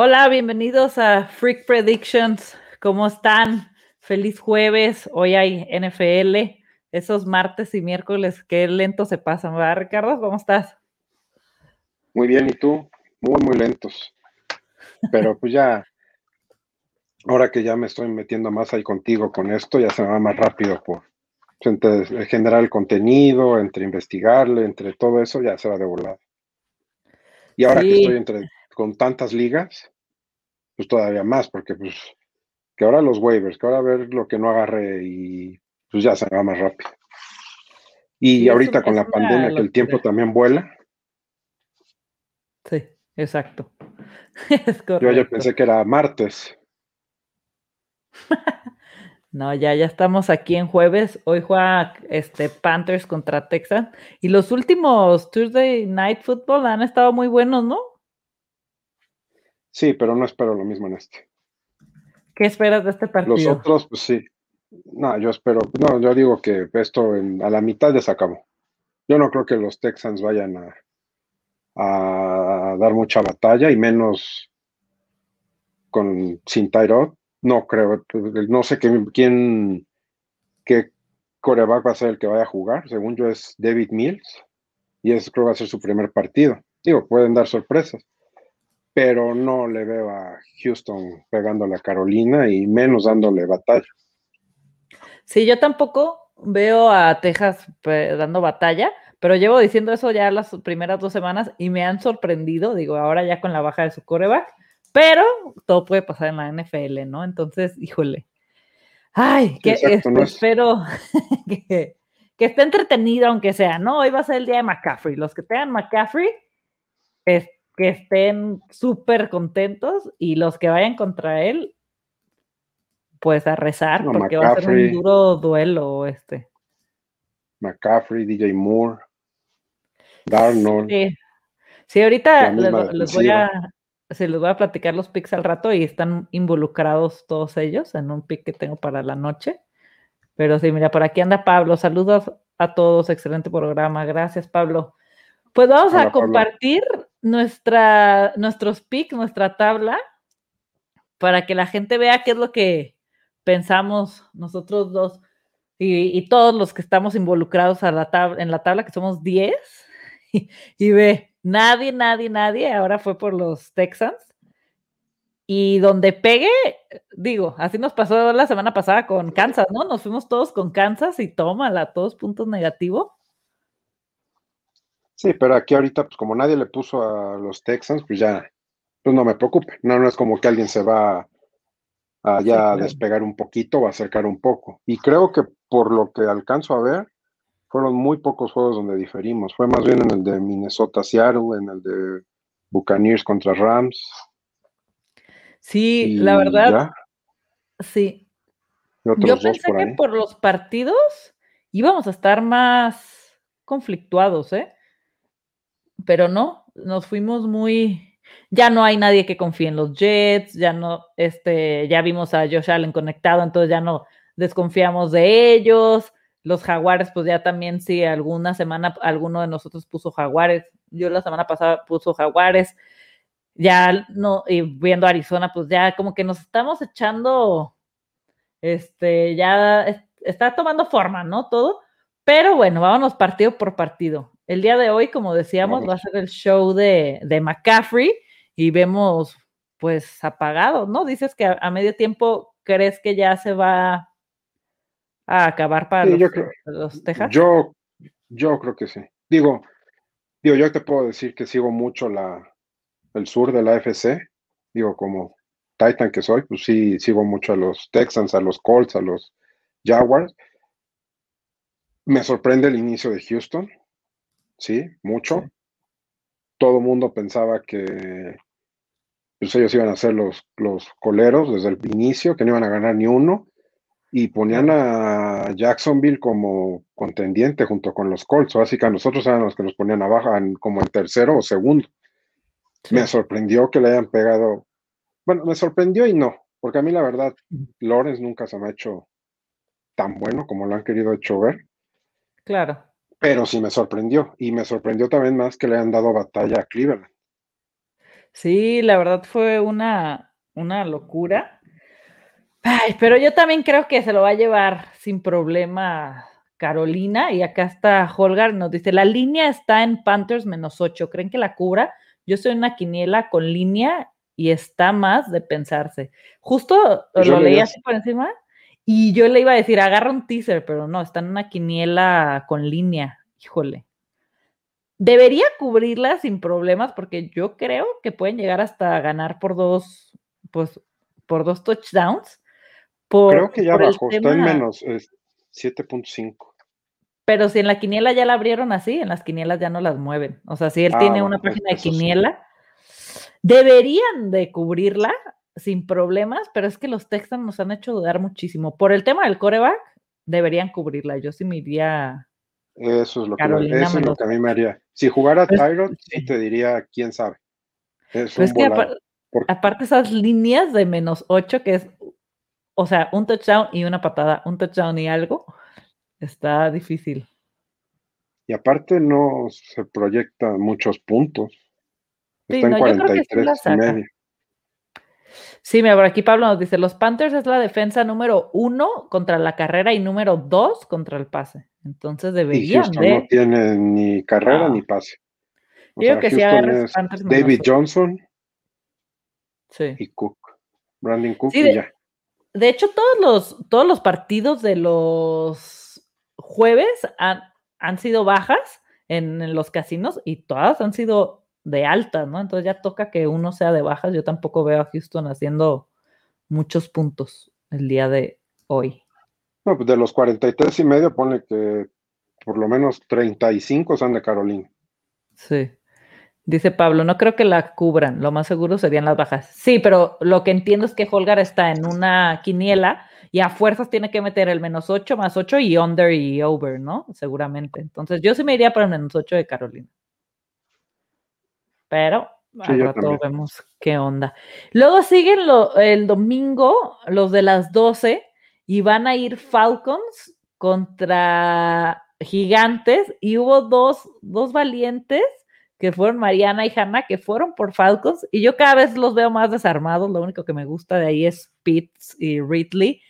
Hola, bienvenidos a Freak Predictions. ¿Cómo están? Feliz jueves. Hoy hay NFL. Esos martes y miércoles, qué lento se pasan, ¿verdad, Ricardo? ¿Cómo estás? Muy bien, ¿y tú? Muy, muy lentos. Pero pues ya, ahora que ya me estoy metiendo más ahí contigo con esto, ya se me va más rápido por pues, entre generar el contenido, entre investigarle, entre todo eso, ya se va de volada. Y ahora que estoy entre con tantas ligas, pues todavía más, porque pues que ahora los waivers, que ahora ver lo que no agarre y pues ya se va más rápido. Y ahorita con la pandemia, que el tiempo también vuela. Sí, exacto. Yo ayer pensé que era martes. no, ya, ya estamos aquí en jueves. Hoy juega este Panthers contra Texas. Y los últimos Tuesday Night Football han estado muy buenos, ¿no? Sí, pero no espero lo mismo en este. ¿Qué esperas de este partido? Los otros, pues sí. No, yo espero, no, yo digo que esto a la mitad ya se acabó. Yo no creo que los Texans vayan a, a dar mucha batalla y menos con sin Tyrod. No creo, no sé quién, qué coreback va a ser el que vaya a jugar. Según yo es David Mills y es creo que va a ser su primer partido. Digo, pueden dar sorpresas pero no le veo a Houston pegándole a Carolina y menos dándole batalla. Sí, yo tampoco veo a Texas dando batalla, pero llevo diciendo eso ya las primeras dos semanas y me han sorprendido, digo, ahora ya con la baja de su coreback, pero todo puede pasar en la NFL, ¿no? Entonces, híjole. Ay, que espero que, que, esté entretenido, aunque sea, ¿no? Hoy va a ser el día de McCaffrey. Los que tengan McCaffrey, este que estén súper contentos y los que vayan contra él, pues a rezar, porque va a ser un duro duelo este. McCaffrey, DJ Moore, Darnold. Sí, ahorita les, voy a, se les voy a platicar los picks al rato y están involucrados todos ellos en un pick que tengo para la noche. Pero sí, mira, por aquí anda Pablo. Saludos a todos, excelente programa. Gracias, Pablo. Pues vamos a compartir nuestra, nuestros picks, nuestra tabla, para que la gente vea qué es lo que pensamos nosotros dos y, todos los que estamos involucrados a la en la tabla, que somos 10, y, ve, nadie, nadie, nadie, ahora fue por los Texans. Y donde pegue, digo, así nos pasó la semana pasada con Kansas, ¿no? Nos fuimos todos con Kansas y tómala, todos puntos negativos. Sí, pero aquí ahorita, pues como nadie le puso a los Texans, pues ya, pues no me preocupe. No, no es como que alguien se va a ya despegar un poquito o acercar un poco. Y creo que por lo que alcanzo a ver, fueron muy pocos juegos donde diferimos. Fue más bien en el de Minnesota Seattle, en el de Buccaneers contra Rams. Sí, la verdad. Sí. Yo pensé que por los partidos íbamos a estar más conflictuados, ¿eh? Pero no, nos fuimos muy, ya no hay nadie que confíe en los Jets, ya no, este, ya vimos a Josh Allen conectado, entonces ya no desconfiamos de ellos. Los jaguares, pues ya también sí, alguna semana alguno de nosotros puso jaguares. Yo la semana pasada puso jaguares. Ya no, y viendo Arizona, pues ya como que nos estamos echando, este, ya está tomando forma, ¿no? Todo. Pero bueno, vámonos partido por partido. El día de hoy, como decíamos, va a ser el show de, McCaffrey y vemos pues apagado, ¿no? Dices que a, medio tiempo crees que ya se va a acabar para los, yo Texas. Yo, yo creo que sí. Digo, digo, yo te puedo decir que sigo mucho la, el sur de la AFC. Digo, como Titan que soy, pues sí, sigo mucho a los Texans, a los Colts, a los Jaguars. Me sorprende el inicio de Houston sí, mucho. Todo mundo pensaba que pues, ellos iban a ser los, los coleros desde el inicio, que no iban a ganar ni uno, y ponían a Jacksonville como contendiente junto con los Colts. Así que a nosotros eran los que nos ponían abajo como el tercero o segundo. Me sorprendió que le hayan pegado. Bueno, me sorprendió y no, porque a mí la verdad, Lawrence nunca se me ha hecho tan bueno como lo han querido hecho ver. Claro pero sí me sorprendió. Y me sorprendió también más que le han dado batalla a Cleveland. Sí, la verdad fue una, una locura. Ay, pero yo también creo que se lo va a llevar sin problema Carolina. Y acá está Holgar, nos dice, la línea está en Panthers menos 8. ¿Creen que la cubra? Yo soy una quiniela con línea y está más de pensarse. Justo lo leí así por encima y yo le iba a decir, agarra un teaser, pero no, está en una quiniela con línea. Híjole. Debería cubrirla sin problemas porque yo creo que pueden llegar hasta ganar por dos, pues, por dos touchdowns. creo que ya bajó, está en menos 7.5. Pero si en la quiniela ya la abrieron así, en las quinielas ya no las mueven. O sea, si él ah, tiene una página de quiniela, deberían de cubrirla sin problemas, pero es que los Texans nos han hecho dudar muchísimo. Por el tema del coreback, deberían cubrirla. Yo sí me iría eso es lo, que, eso es lo que a mí me haría. Si jugara pues, Tyrod, sí te diría quién sabe. Es pues que aparte esas líneas de menos 8, que es, o sea, un touchdown y una patada, un touchdown y algo, está difícil. Y aparte no se proyectan muchos puntos. Está en 43 y medio. Sí, mira, por aquí Pablo nos dice, los Panthers es la defensa número uno contra la carrera y número dos contra el pase. Entonces deberían y no tiene ni carrera ni pase. Yo que sí David Johnson sí. y Cook. Brandon Cook y ya. De hecho, todos los, todos los partidos de los jueves han, han sido bajas en, en los casinos y todas han sido de alta, ¿no? Entonces ya toca que uno sea de bajas. Yo tampoco veo a Houston haciendo muchos puntos el día de hoy. No, pues de los 43 y medio pone que por lo menos 35 son de Carolina. Sí. Dice Pablo, no creo que la cubran, lo más seguro serían las bajas. Sí, pero lo que entiendo es que Holgar está en una quiniela y a fuerzas tiene que meter el menos 8 más 8 y under y over, ¿no? Seguramente. Entonces yo sí me iría por el menos 8 de Carolina pero al rato vemos qué onda. Luego siguen el domingo los de las 12 y van a ir Falcons contra Gigantes y hubo dos, dos valientes que fueron Mariana y Hanna, que fueron por Falcons, y yo cada vez los veo más desarmados, lo único que me gusta de ahí es Pitts y Ridley.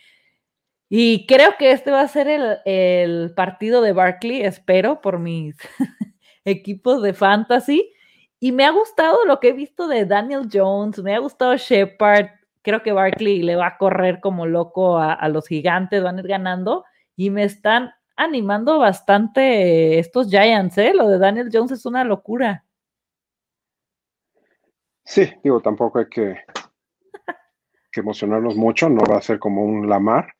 Y creo que este va a ser el, el partido de Barkley, espero, por mis equipos de fantasy. Y me ha gustado lo que he visto de Daniel Jones, me ha gustado Shepard. Creo que Barkley le va a correr como loco a, los gigantes, van a ir ganando. Y me están animando bastante estos Giants, ¿eh? Lo de Daniel Jones es una locura. Sí, digo, tampoco hay que, que emocionarnos mucho, no va a ser como un Lamar.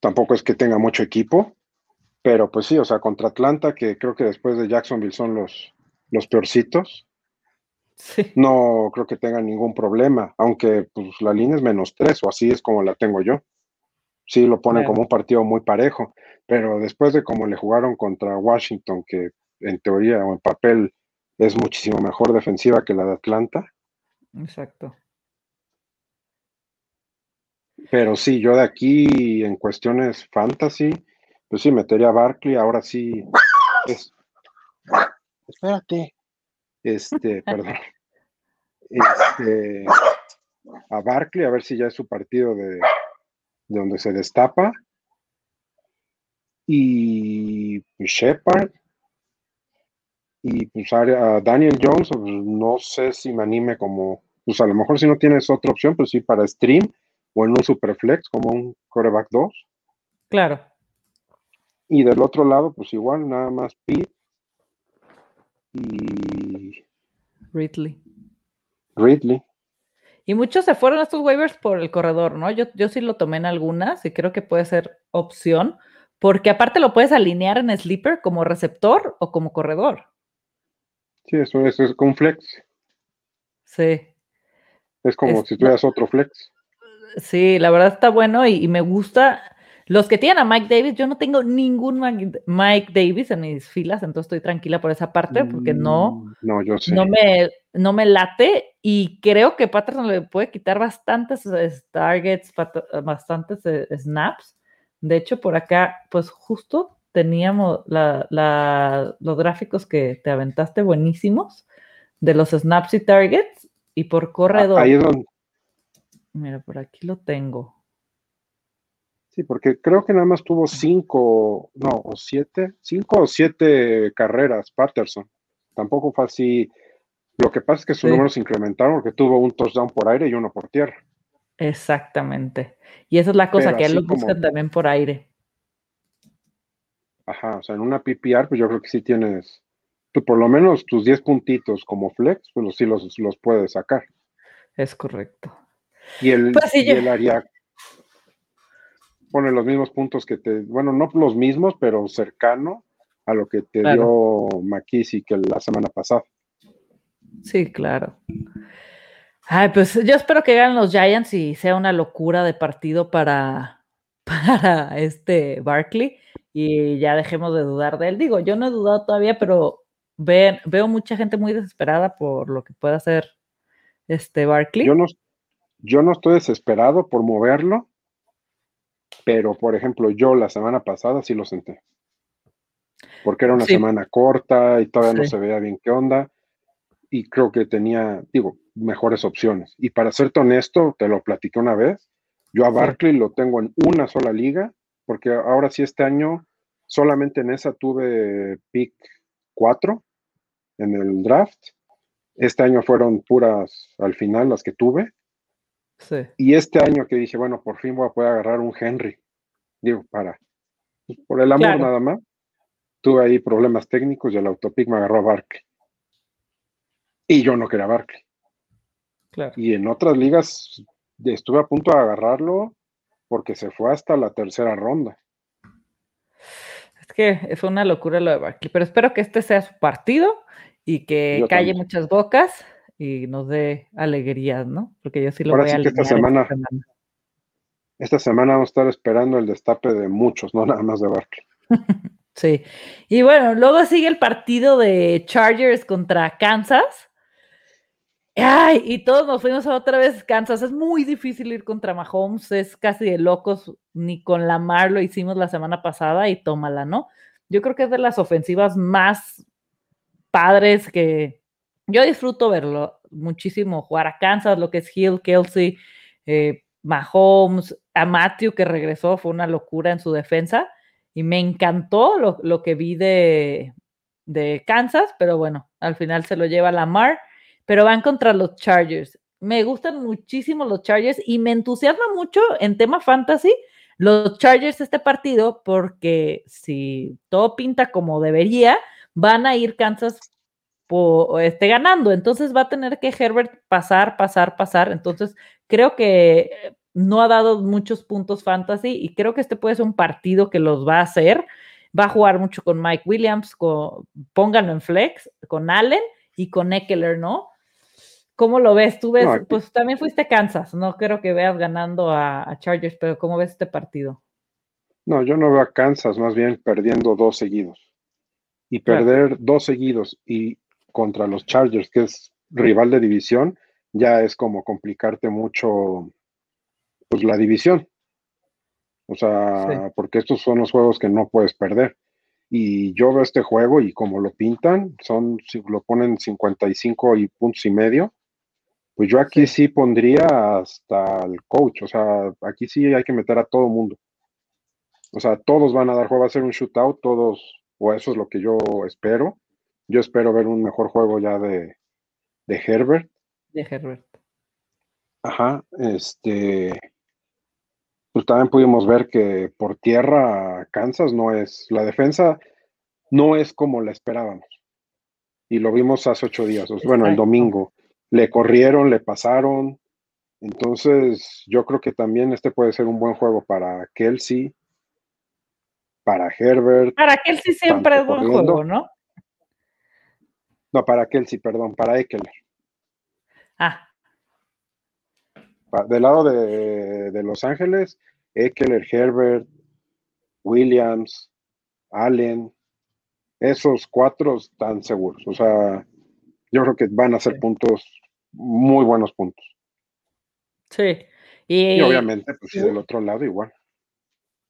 Tampoco es que tenga mucho equipo, pero pues sí, o sea, contra Atlanta, que creo que después de Jacksonville son los, los peorcitos, no creo que tengan ningún problema, aunque pues la línea es menos tres o así es como la tengo yo. Sí, lo ponen como un partido muy parejo, pero después de cómo le jugaron contra Washington, que en teoría o en papel es muchísimo mejor defensiva que la de Atlanta. Exacto. Pero sí, yo de aquí en cuestiones fantasy, pues sí, metería a Barkley, ahora sí es, espérate, este, perdón, este, a Barkley, a ver si ya es su partido de, donde se destapa. Y pues, Shepard. Y pues a Daniel Jones, pues, no sé si me anime como, pues a lo mejor si no tienes otra opción, pues sí, para stream o en un superflex como un coreback 2. Claro. Y del otro lado, pues igual, nada más Pete y Ridley. Ridley. Y muchos se fueron a estos waivers por el corredor, ¿no? Yo, yo sí lo tomé en algunas y creo que puede ser opción, porque aparte lo puedes alinear en sleeper como receptor o como corredor. Sí, eso, es con flex. Sí. Es como si tuvieras otro flex. Sí, la verdad está bueno y me gusta. Los que tienen a Mike Davis, yo no tengo ningún Mike Davis en mis filas, entonces estoy tranquila por esa parte porque no, mm, no, yo no, me, no me late y creo que Patterson le puede quitar bastantes targets, bastantes eh, snaps. De hecho, por acá, pues justo teníamos los gráficos que te aventaste buenísimos de los snaps y targets y por ah, corredor. Ahí es donde... Mira, por aquí lo tengo. Sí, porque creo que nada más tuvo cinco, no, o siete, cinco o siete carreras Patterson. Tampoco fue así. Lo que pasa es que sus números se incrementaron porque tuvo un touchdown por aire y uno por tierra. Exactamente. Y esa es la cosa, que él lo busca también por aire. Ajá, o sea, en una PPR, pues yo creo que sí tienes, tú por lo menos tus 10 puntitos como flex, pues sí los, los puedes sacar. Es correcto. Y el, pues y el área pone los mismos puntos que te, bueno, no los mismos, pero cercano a lo que te dio McKissick la semana pasada. Sí, claro. Ay, pues yo espero que ganen los Giants y sea una locura de partido para, para este Barkley y ya dejemos de dudar de él. Digo, yo no he dudado todavía, pero veo mucha gente muy desesperada por lo que pueda hacer este Barkley. Yo no, yo no estoy desesperado por moverlo, pero por ejemplo, yo la semana pasada sí lo senté. Porque era una semana corta y todavía no se veía bien qué onda. Y creo que tenía, digo, mejores opciones. Y para serte honesto, te lo platiqué una vez. Yo a Barkley lo tengo en una sola liga porque ahora sí este año solamente en esa tuve pick 4 en el draft. Este año fueron puras al final las que tuve. Sí. Y este año que dije, bueno, por fin voy a poder agarrar un Henry. Digo, para, pues, por el amor nada más. Tuve ahí problemas técnicos y el autopic me agarró a Barkley. Y yo no quería Barkley. Claro. Y en otras ligas estuve a punto de agarrarlo porque se fue hasta la tercera ronda. Es que fue una locura lo de Barkley, pero espero que este sea su partido y que calle muchas bocas y nos dé alegrías, ¿no? Porque yo sí lo voy a esta semana, esta semana. Esta semana vamos a estar esperando el destape de muchos, no nada más de Barkley. sí. Y bueno, luego sigue el partido de Chargers contra Kansas. Ay, y todos nos fuimos a otra vez Kansas. Es muy difícil ir contra Mahomes, es casi de locos. Ni con Lamar lo hicimos la semana pasada y tómala, ¿no? Yo creo que es de las ofensivas más padres que yo disfruto verlo muchísimo. Jugar a Kansas, lo que es Hill, Kelsey, eh, Mahomes, a Matthew que regresó, fue una locura en su defensa. Y me encantó lo, que vi de, de Kansas, pero bueno, al final se lo lleva Lamar pero van contra los Chargers. Me gustan muchísimo los Chargers y me entusiasma mucho en tema fantasy los Chargers este partido porque si todo pinta como debería, van a ir Kansas este, ganando. Entonces va a tener que Herbert pasar, pasar, pasar. Entonces creo que no ha dado muchos puntos fantasy y creo que este puede ser un partido que los va a hacer. Va a jugar mucho con Mike Williams, con, pónganlo en flex, con Allen y con Eckler, ¿no? ¿Cómo lo ves? Tú ves, pues también fuiste Kansas, no creo que veas ganando a, Chargers, pero ¿cómo ves este partido? No, yo no veo a Kansas, más bien perdiendo dos seguidos. Y perder dos seguidos y contra los Chargers, que es rival de división, ya es como complicarte mucho pues la división. O sea, porque estos son los juegos que no puedes perder. Y yo veo este juego y como lo pintan, son, si lo ponen 55 y puntos y medio, pues yo aquí sí. pondría hasta el coach, o sea, aquí sí hay que meter a todo mundo. O sea, todos van a dar juego, va a ser un shootout, todos, o eso es lo que yo espero. Yo espero ver un mejor juego ya de, de Herbert. De Herbert. Ajá, este, pues también pudimos ver que por tierra Kansas no es, la defensa no es como la esperábamos. Y lo vimos hace ocho días, bueno, el domingo le corrieron, le pasaron. Entonces, yo creo que también este puede ser un buen juego para Kelsey, para Herbert. Para Kelsey siempre es buen juego, ¿no? No, para Kelsey, perdón, para Eckler. Ah. Del lado de, de Los Ángeles, Eckler, Herbert, Williams, Allen, esos cuatro están seguros. O sea, yo creo que van a ser puntos, muy buenos puntos. Sí. Y, obviamente, pues del otro lado igual.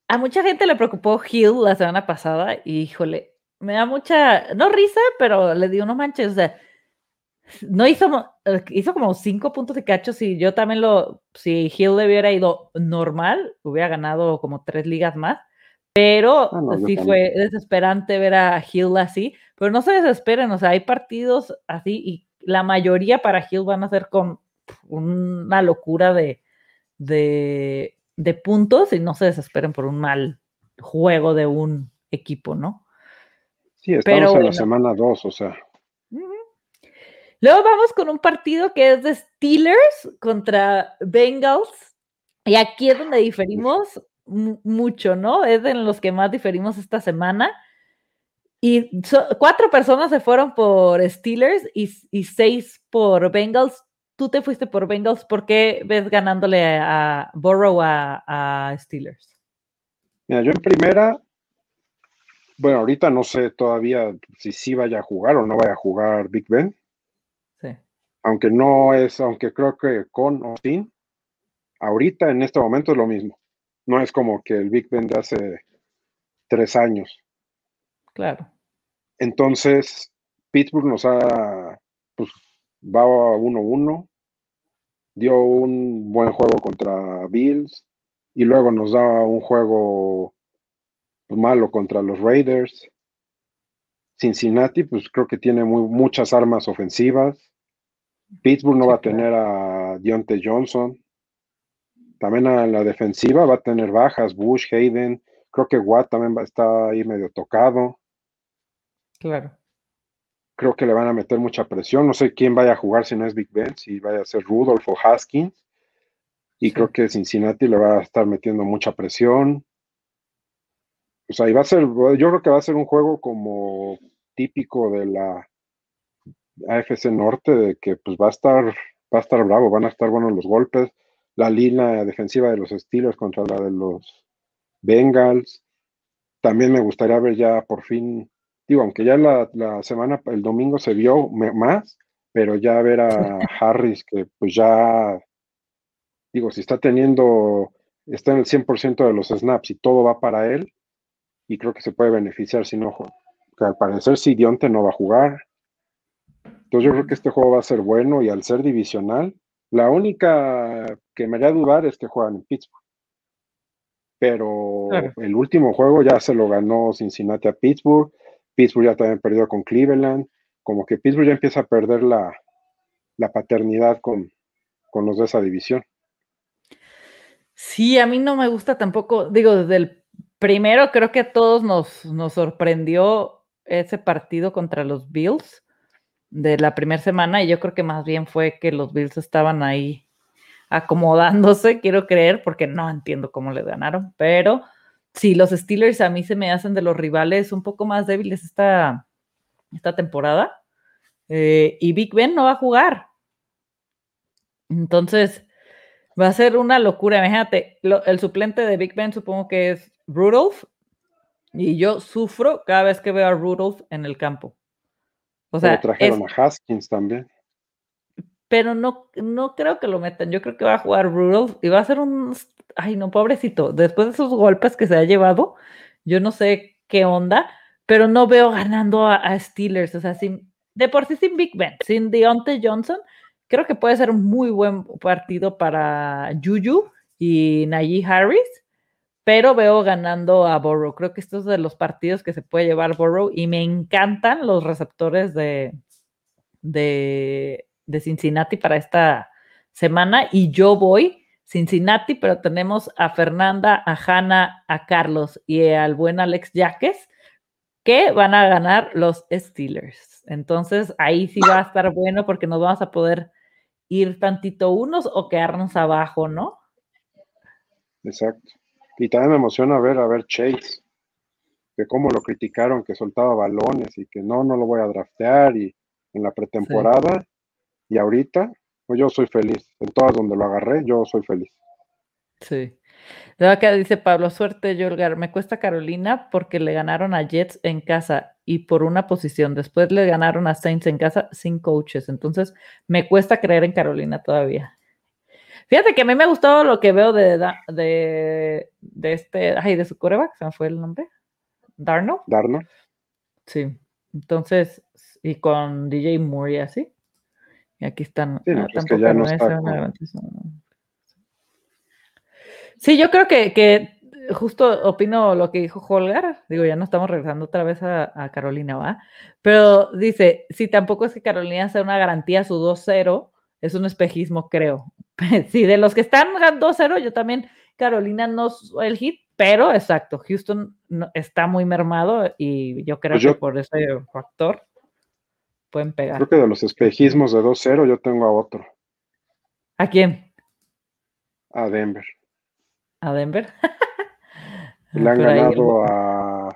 A mucha gente le preocupó Hill la semana pasada y híjole, me da mucha, no risa, pero le dio unos manches. O sea, no hizo, hizo como cinco puntos de cachos y yo también lo, si Hill le hubiera ido normal, hubiera ganado como tres ligas más. Pero ah, sí fue desesperante ver a Hill así. Pero no se desesperen, o sea, hay partidos así y la mayoría para Hill van a ser con una locura de, de, de puntos y no se desesperen por un mal juego de un equipo, ¿no? Sí, estamos en la semana 2, o sea. Luego vamos con un partido que es de Steelers contra Bengals. Y aquí es donde diferimos mucho, ¿no? Es en los que más diferimos esta semana. Y cuatro personas se fueron por Steelers y, seis por Bengals. Tú te fuiste por Bengals. ¿Por qué ves ganándole a Burrow a, a Steelers? Mira, yo en primera bueno, ahorita no sé todavía si sí vaya a jugar o no vaya a jugar Big Ben. Sí. Aunque no es, aunque creo que con o sin, ahorita en este momento es lo mismo. No es como que el Big Ben de hace tres años. Claro. Entonces, Pittsburgh nos ha, pues, va a 1-1, dio un buen juego contra Bills y luego nos da un juego malo contra los Raiders. Cincinnati, pues creo que tiene muy, muchas armas ofensivas. Pittsburgh no va a tener a Deontay Johnson. También a la defensiva va a tener bajas, Bush, Hayden. Creo que Watt también va, está ahí medio tocado. Claro. Creo que le van a meter mucha presión. No sé quién vaya a jugar si no es Big Ben, si vaya a ser Rudolph o Haskins. Y creo que Cincinnati le va a estar metiendo mucha presión. O sea, y va a ser, yo creo que va a ser un juego como típico de la AFC Norte, de que pues va a estar, va a estar bravo, van a estar buenos los golpes, la línea defensiva de los Steelers contra la de los Bengals. También me gustaría ver ya por fin, digo, aunque ya la, la semana, el domingo se vio más, pero ya ver a Harris que pues ya, digo, si está teniendo, está en el 100% de los snaps y todo va para él, y creo que se puede beneficiar si no que al parecer si Dionte no va a jugar. Entonces yo creo que este juego va a ser bueno y al ser divisional, la única que me haría dudar es que juegan en Pittsburgh. Pero el último juego ya se lo ganó Cincinnati a Pittsburgh. Pittsburgh ya también perdió con Cleveland. Como que Pittsburgh ya empieza a perder la, la paternidad con, con los de esa división. Sí, a mí no me gusta tampoco, digo, desde el Primero, creo que a todos nos, nos sorprendió ese partido contra los Bills de la primera semana y yo creo que más bien fue que los Bills estaban ahí acomodándose, quiero creer, porque no entiendo cómo le ganaron, pero sí, los Steelers a mí se me hacen de los rivales un poco más débiles esta, esta temporada eh, y Big Ben no va a jugar. Entonces, va a ser una locura. Imagínate, el suplente de Big Ben supongo que es Rudolph y yo sufro cada vez que veo a Rudolph en el campo. O sea, trajeron a Haskins también. Pero no, no creo que lo metan. Yo creo que va a jugar Rudolph y va a ser un. Ay, no, pobrecito. Después de esos golpes que se ha llevado, yo no sé qué onda, pero no veo ganando a, Steelers. O sea, sin, de por sí sin Big Ben, sin Deontay Johnson, creo que puede ser un muy buen partido para Juju y Najee Harris pero veo ganando a Burrow. Creo que estos es de los partidos que se puede llevar Burrow y me encantan los receptores de, de, Cincinnati para esta semana y yo voy Cincinnati, pero tenemos a Fernanda, a Hanna, a Carlos y al buen Alex Yaques que van a ganar los Steelers. Entonces ahí sí va a estar bueno porque nos vamos a poder ir tantito unos o quedarnos abajo, ¿no? Exacto. Y también me emociona ver a ver Chase, que cómo lo criticaron, que soltaba balones y que no, no lo voy a draftear y en la pretemporada y ahorita, pues yo soy feliz. En todas donde lo agarré, yo soy feliz. Sí. De que dice Pablo, suerte, Yolgar. Me cuesta Carolina porque le ganaron a Jets en casa y por una posición. Después le ganaron a Saints en casa sin coaches. Entonces, me cuesta creer en Carolina todavía. Fíjate que a mí me gustó lo que veo de, de, de este, ay, de su coreback, ¿se me fue el nombre? Darno. Darno. Sí. Entonces, y con DJ Moore y así. Y aquí están. Sí, Sí, yo creo que, justo opino lo que dijo Holgar. Digo, ya no estamos regresando otra vez a, Carolina, ¿va? Pero dice, si tampoco es que Carolina sea una garantía su 2-0, es un espejismo, creo. sí, de los que están 2-0, yo también, Carolina no el hit, pero exacto, Houston está muy mermado y yo creo pues que por ese factor pueden pegar. Creo que de los espejismos de 2-0 yo tengo a otro. ¿A quién? A Denver. ¿A Denver? Le han ganado a.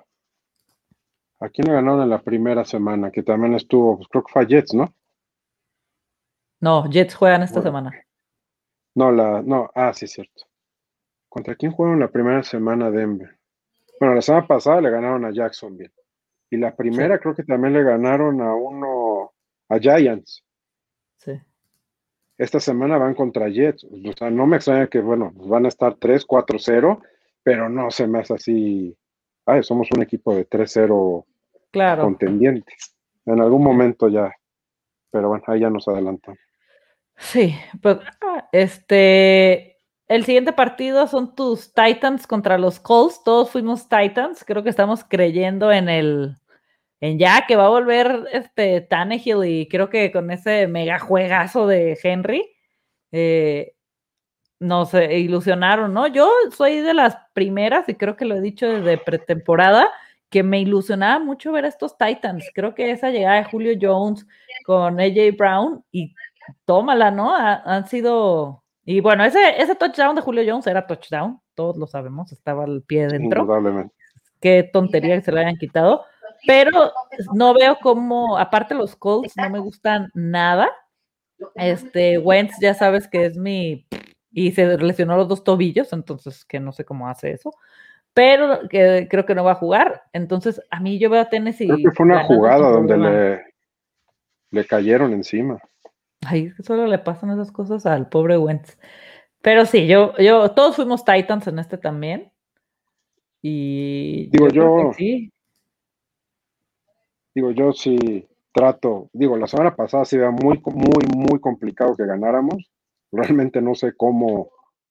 ¿A quién le ganaron en la primera semana? Que también estuvo, pues, creo que fue a Jets, ¿no? No, Jets juegan esta semana. No, la, no, ah, sí, cierto. ¿Contra quién jugaron la primera semana Denver? Bueno, la semana pasada le ganaron a Jacksonville. Y la primera creo que también le ganaron a uno, a Giants. Sí. Esta semana van contra Jets. O sea, no me extraña que, bueno, van a estar 3, 4, 0, pero no se me hace así. Ay, somos un equipo de 3-0 claro. contendientes. En algún momento ya. Pero bueno, ahí ya nos adelantamos. Sí, pues este, el siguiente partido son tus Titans contra los Colts. Todos fuimos Titans. Creo que estamos creyendo en el, en ya que va a volver este Tannehill y creo que con ese mega juegazo de Henry eh, nos ilusionaron, ¿no? Yo soy de las primeras y creo que lo he dicho desde pretemporada que me ilusionaba mucho ver a estos Titans. Creo que esa llegada de Julio Jones con AJ Brown y tómala, ¿no? han sido y bueno, ese, ese touchdown de Julio Jones era touchdown, todos lo sabemos, estaba al pie dentro. Qué tontería que se lo hayan quitado pero no veo cómo, aparte los Colts no me gustan nada. Este, Wentz ya sabes que es mi, y se lesionó los dos tobillos, entonces que no sé cómo hace eso, pero que creo que no va a jugar. Entonces, a mí yo veo a Tennessee. Creo que fue una jugada donde le, le cayeron encima. Ay, solo le pasan esas cosas al pobre Wentz. Pero sí, yo, yo, todos fuimos Titans en este también. Y digo yo, sí. Digo, yo sí trato, digo, la semana pasada sí era muy, muy, muy complicado que ganáramos. Realmente no sé cómo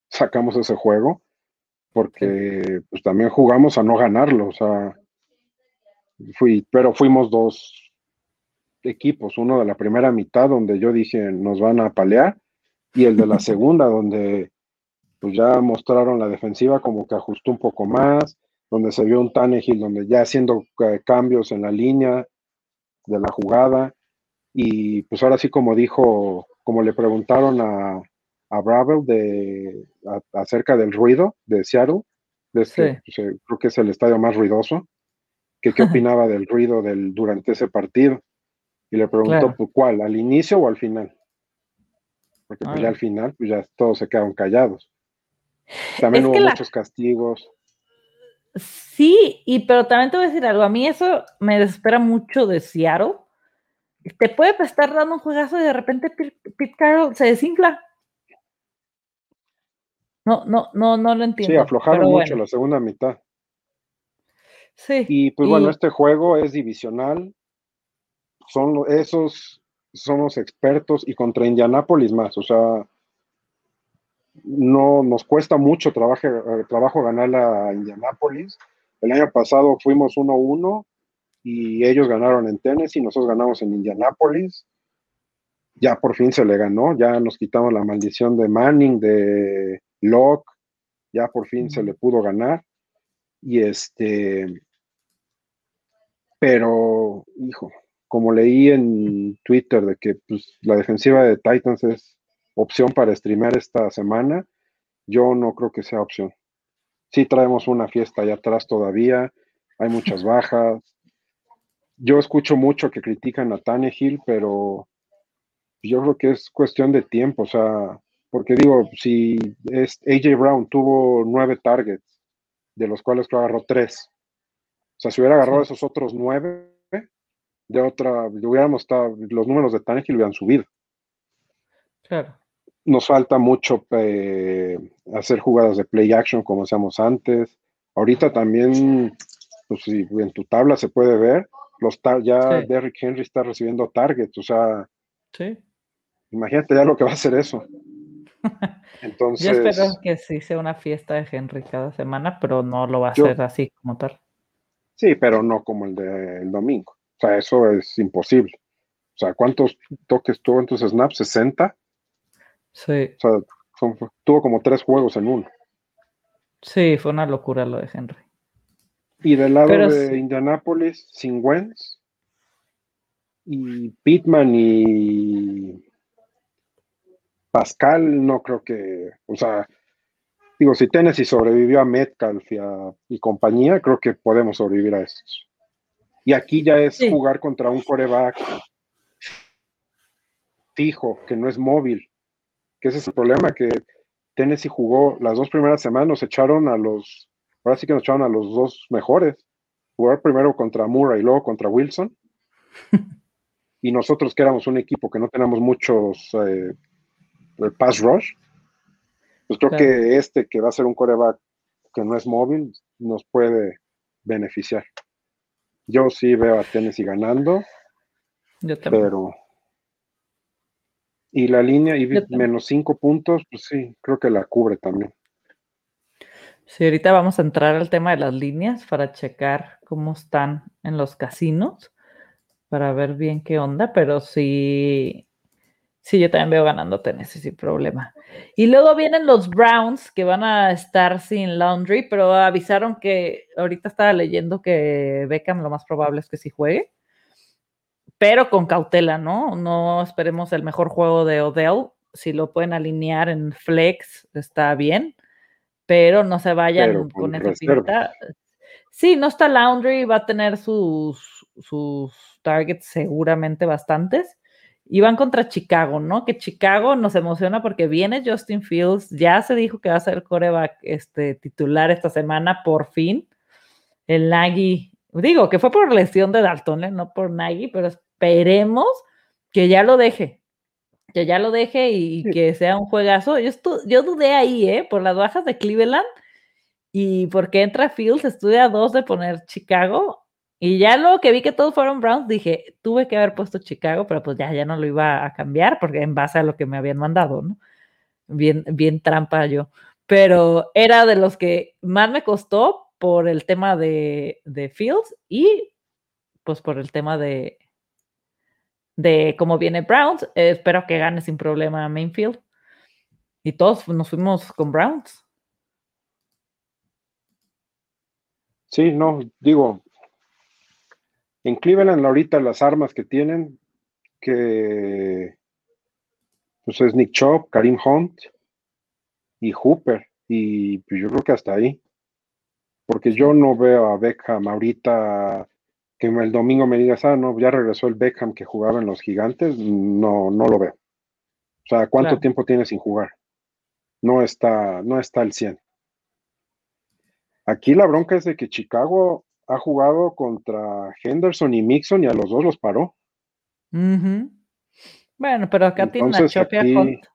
sacamos ese juego, porque pues también jugamos a no ganarlo, o sea, fui, pero fuimos dos equipos, uno de la primera mitad donde yo dije nos van a palear y el de la segunda donde pues ya mostraron la defensiva como que ajustó un poco más, donde se vio un Tannehill donde ya haciendo eh, cambios en la línea, de la jugada. Y pues ahora sí, como dijo, como le preguntaron a, a Bravel de, acerca del ruido de Seattle, pues, eh, creo que es el estadio más ruidoso, que qué opinaba del ruido del, durante ese partido. Y le preguntó, pues, ¿cuál? ¿Al inicio o al final? Porque pues, ya al final, pues ya todos se quedaron callados. También hubo muchos castigos. Sí, y pero también te voy a decir algo, a mí eso me desespera mucho de Seattle. Te puede estar dando un juegazo y de repente Pete Carroll se desinfla. No, no, no, no lo entiendo. Sí, aflojaron mucho la segunda mitad. Sí. Y pues bueno, este juego es divisional. Son esos, somos expertos y contra Indianápolis más. O sea, no nos cuesta mucho trabajo, eh, trabajo ganar a Indianapolis. El año pasado fuimos 1-1 y ellos ganaron en Tennessee, nosotros ganamos en Indianapolis. Ya por fin se le ganó, ya nos quitamos la maldición de Manning, de Locke, ya por fin se le pudo ganar. Y este, pero, hijo, como leí en Twitter de que pues, la defensiva de Titans es opción para streamear esta semana, yo no creo que sea opción. Sí traemos una fiesta allá atrás todavía, hay muchas bajas. Yo escucho mucho que critican a Tannehill, pero yo creo que es cuestión de tiempo, o sea, porque digo, si es AJ Brown tuvo nueve targets, de los cuales creo agarró tres. O sea, si hubiera agarrado esos otros nueve, de otra, hubiéramos estado, los números de Tannehill hubieran subido. Claro nos falta mucho eh, hacer jugadas de play action como hacíamos antes. Ahorita también, pues si en tu tabla se puede ver, los ya Derrick Henry está recibiendo targets, o sea, sí. Imagínate ya lo que va a ser eso. Entonces. Yo espero que sí sea una fiesta de Henry cada semana, pero no lo va a ser así como tal. Sí, pero no como el del domingo. O sea, eso es imposible. O sea, ¿cuántos toques tuvo en tus snaps? ¿60? Sí. O sea, tuvo como tres juegos en uno. Sí, fue una locura lo de Henry. Y del lado de Indianapolis, sin Wentz, y Pittman y Pascal, no creo que, o sea, digo, si Tennessee sobrevivió a Metcalf y, compañía, creo que podemos sobrevivir a estos. Y aquí ya es jugar contra un coreback fijo, que no es móvil, que ese es el problema, que Tennessee jugó las dos primeras semanas, nos echaron a los, ahora sí que nos echaron a los dos mejores, jugar primero contra Murray y luego contra Wilson. y nosotros que éramos un equipo que no tenemos muchos eh, pass rush, pues creo que este que va a ser un coreback que no es móvil nos puede beneficiar. Yo sí veo a Tennessee ganando, Yo también. pero y la línea y menos cinco puntos, pues sí, creo que la cubre también. Sí, ahorita vamos a entrar al tema de las líneas para checar cómo están en los casinos para ver bien qué onda, pero sí, sí, yo también veo ganando Tennessee sin problema. Y luego vienen los Browns que van a estar sin Laundry, pero avisaron que ahorita estaba leyendo que Beckham lo más probable es que sí juegue, pero con cautela, ¿no? No esperemos el mejor juego de Odell. Si lo pueden alinear en flex, está bien, pero no se vayan con esa pinta. Sí, no está Laundry, va a tener sus, sus targets seguramente bastantes. Y van contra Chicago, ¿no? Que Chicago nos emociona porque viene Justin Fields, ya se dijo que va a ser el coreback este, titular esta semana, por fin. El Nagy, digo que fue por lesión de Dalton, ¿eh? no por Nagy, pero esperemos que ya lo deje, que ya lo deje y, que sea un juegazo. Yo, yo dudé ahí, ¿eh? Por las bajas de Cleveland y porque entra Fields, estudia dos de poner Chicago y ya luego que vi que todos fueron Browns, dije, tuve que haber puesto Chicago, pero pues ya, ya no lo iba a cambiar porque en base a lo que me habían mandado, ¿no? Bien, bien trampa yo. Pero era de los que más me costó por el tema de, de Fields y pues por el tema de, de cómo viene Browns. espero que gane sin problema Mainfield. Y todos nos fuimos con Browns. Sí, no, digo, en Cleveland ahorita las armas que tienen, que pues es Nick Chop, Karim Hunt y Hooper. Y pues yo creo que hasta ahí. Porque yo no veo a Beckham ahorita que el domingo me digas, ah, no, ya regresó el Beckham que jugaba en los gigantes. No, no lo veo. O sea, ¿cuánto tiempo tiene sin jugar? No está, no está al 100. Aquí la bronca es de que Chicago ha jugado contra Henderson y Mixon y a los dos los paró. Bueno, pero acá tiene a Chopia Hunt.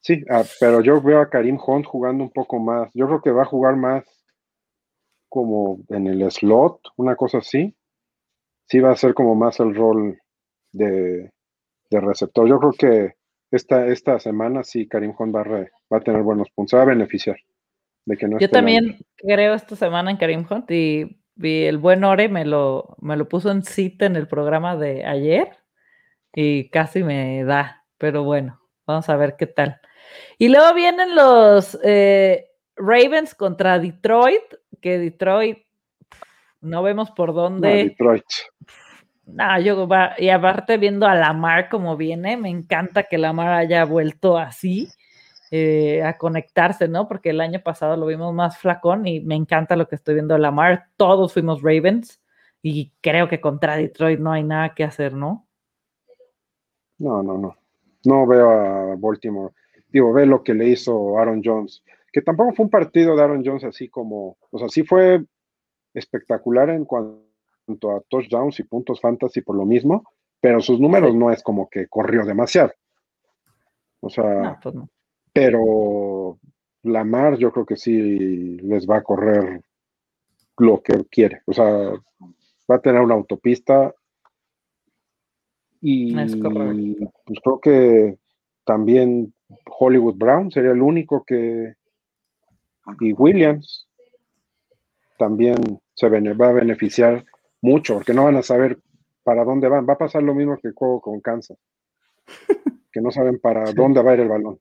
Sí, ah, pero yo veo a Karim Hunt jugando un poco más. Yo creo que va a jugar más como en el slot, una cosa así. Sí va a ser como más el rol de, receptor. Yo creo que esta, esta semana sí Karim Hunt va a, va a tener buenos puntos, va a beneficiar. Yo también creo esta semana en Karim Hunt y, el buen Ore me lo, me lo puso en cita en el programa de ayer y casi me da, pero bueno, vamos a ver qué tal. Y luego vienen los eh, Ravens contra Detroit, que Detroit no vemos por dónde. Detroit. No, yo va, y aparte viendo a Lamar como viene, me encanta que Lamar haya vuelto así. Eh, a conectarse, ¿no? Porque el año pasado lo vimos más flacón y me encanta lo que estoy viendo de Lamar. Todos fuimos Ravens y creo que contra Detroit no hay nada que hacer, ¿no? No, no, no. No veo a Baltimore. Digo, ve lo que le hizo Aaron Jones, que tampoco fue un partido de Aaron Jones así como, o sea, sí fue espectacular en cuanto a touchdowns y puntos fantasy por lo mismo, pero sus números no es como que corrió demasiado. O sea, no, pues no pero Lamar yo creo que sí les va a correr lo que quiere. O sea, va a tener una autopista Y pues creo que también Hollywood Brown sería el único que. Y Williams también se va a beneficiar mucho, porque no van a saber para dónde van. Va a pasar lo mismo que juego con Kansas, que no saben para dónde va a ir el balón.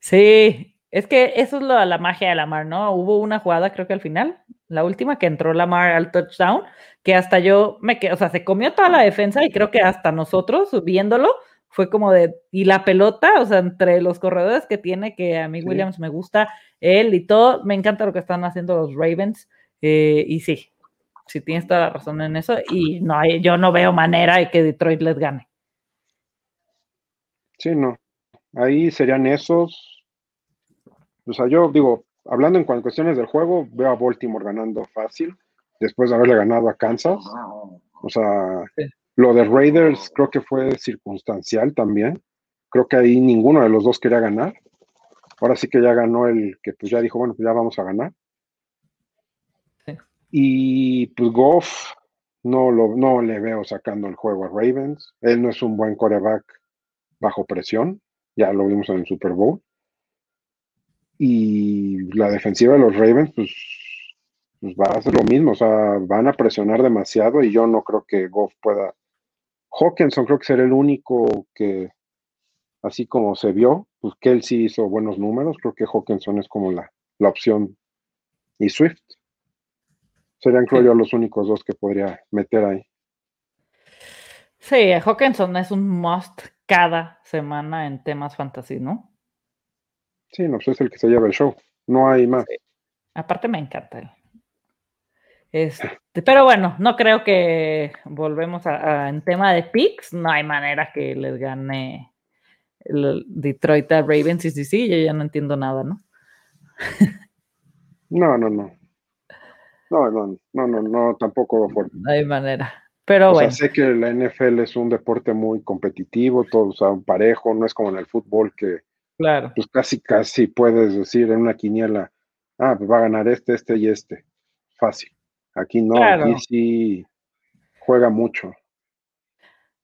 Sí, es que eso es lo, la magia de Lamar, ¿no? Hubo una jugada, creo que al final, la última que entró Lamar al touchdown, que hasta yo me quedé, o sea, se comió toda la defensa y creo que hasta nosotros viéndolo fue como de, y la pelota, o sea, entre los corredores que tiene, que a mí Williams me gusta, él y todo, me encanta lo que están haciendo los Ravens, eh, y sí, si tienes toda la razón en eso, y no hay, yo no veo manera de que Detroit les gane. Sí, no. Ahí serían esos. O sea, yo digo, hablando en cuestiones del juego, veo a Baltimore ganando fácil, después de haberle ganado a Kansas. O sea, lo de Raiders creo que fue circunstancial también. Creo que ahí ninguno de los dos quería ganar. Ahora sí que ya ganó el que pues ya dijo, bueno, pues ya vamos a ganar. Y pues Goff no, lo, no le veo sacando el juego a Ravens. Él no es un buen coreback bajo presión. Ya lo vimos en el Super Bowl. Y la defensiva de los Ravens, pues, pues va a hacer lo mismo. O sea, van a presionar demasiado y yo no creo que Goff pueda. Hawkinson creo que será el único que, así como se vio, pues sí hizo buenos números. Creo que Hawkinson es como la, la opción. Y Swift. Serían, creo yo, los únicos dos que podría meter ahí. Sí, Hawkinson es un must cada semana en temas fantasy, ¿no? Sí, no, pues es el que se lleva el show. No hay más. Aparte me encanta él. Este, pero bueno, no creo que volvemos a, en tema de picks, no hay manera que les gane el Detroit a Ravens y sí, sí, yo ya no entiendo nada, ¿no? no, no, no. No, no, no, no, no, tampoco. No hay manera. Pero bueno. sé que la NFL es un deporte muy competitivo, todo o sea, parejo, no es como en el fútbol que claro. pues casi casi puedes decir en una quiniela, ah, pues va a ganar este, este y este. Fácil. Aquí no, aquí sí juega mucho.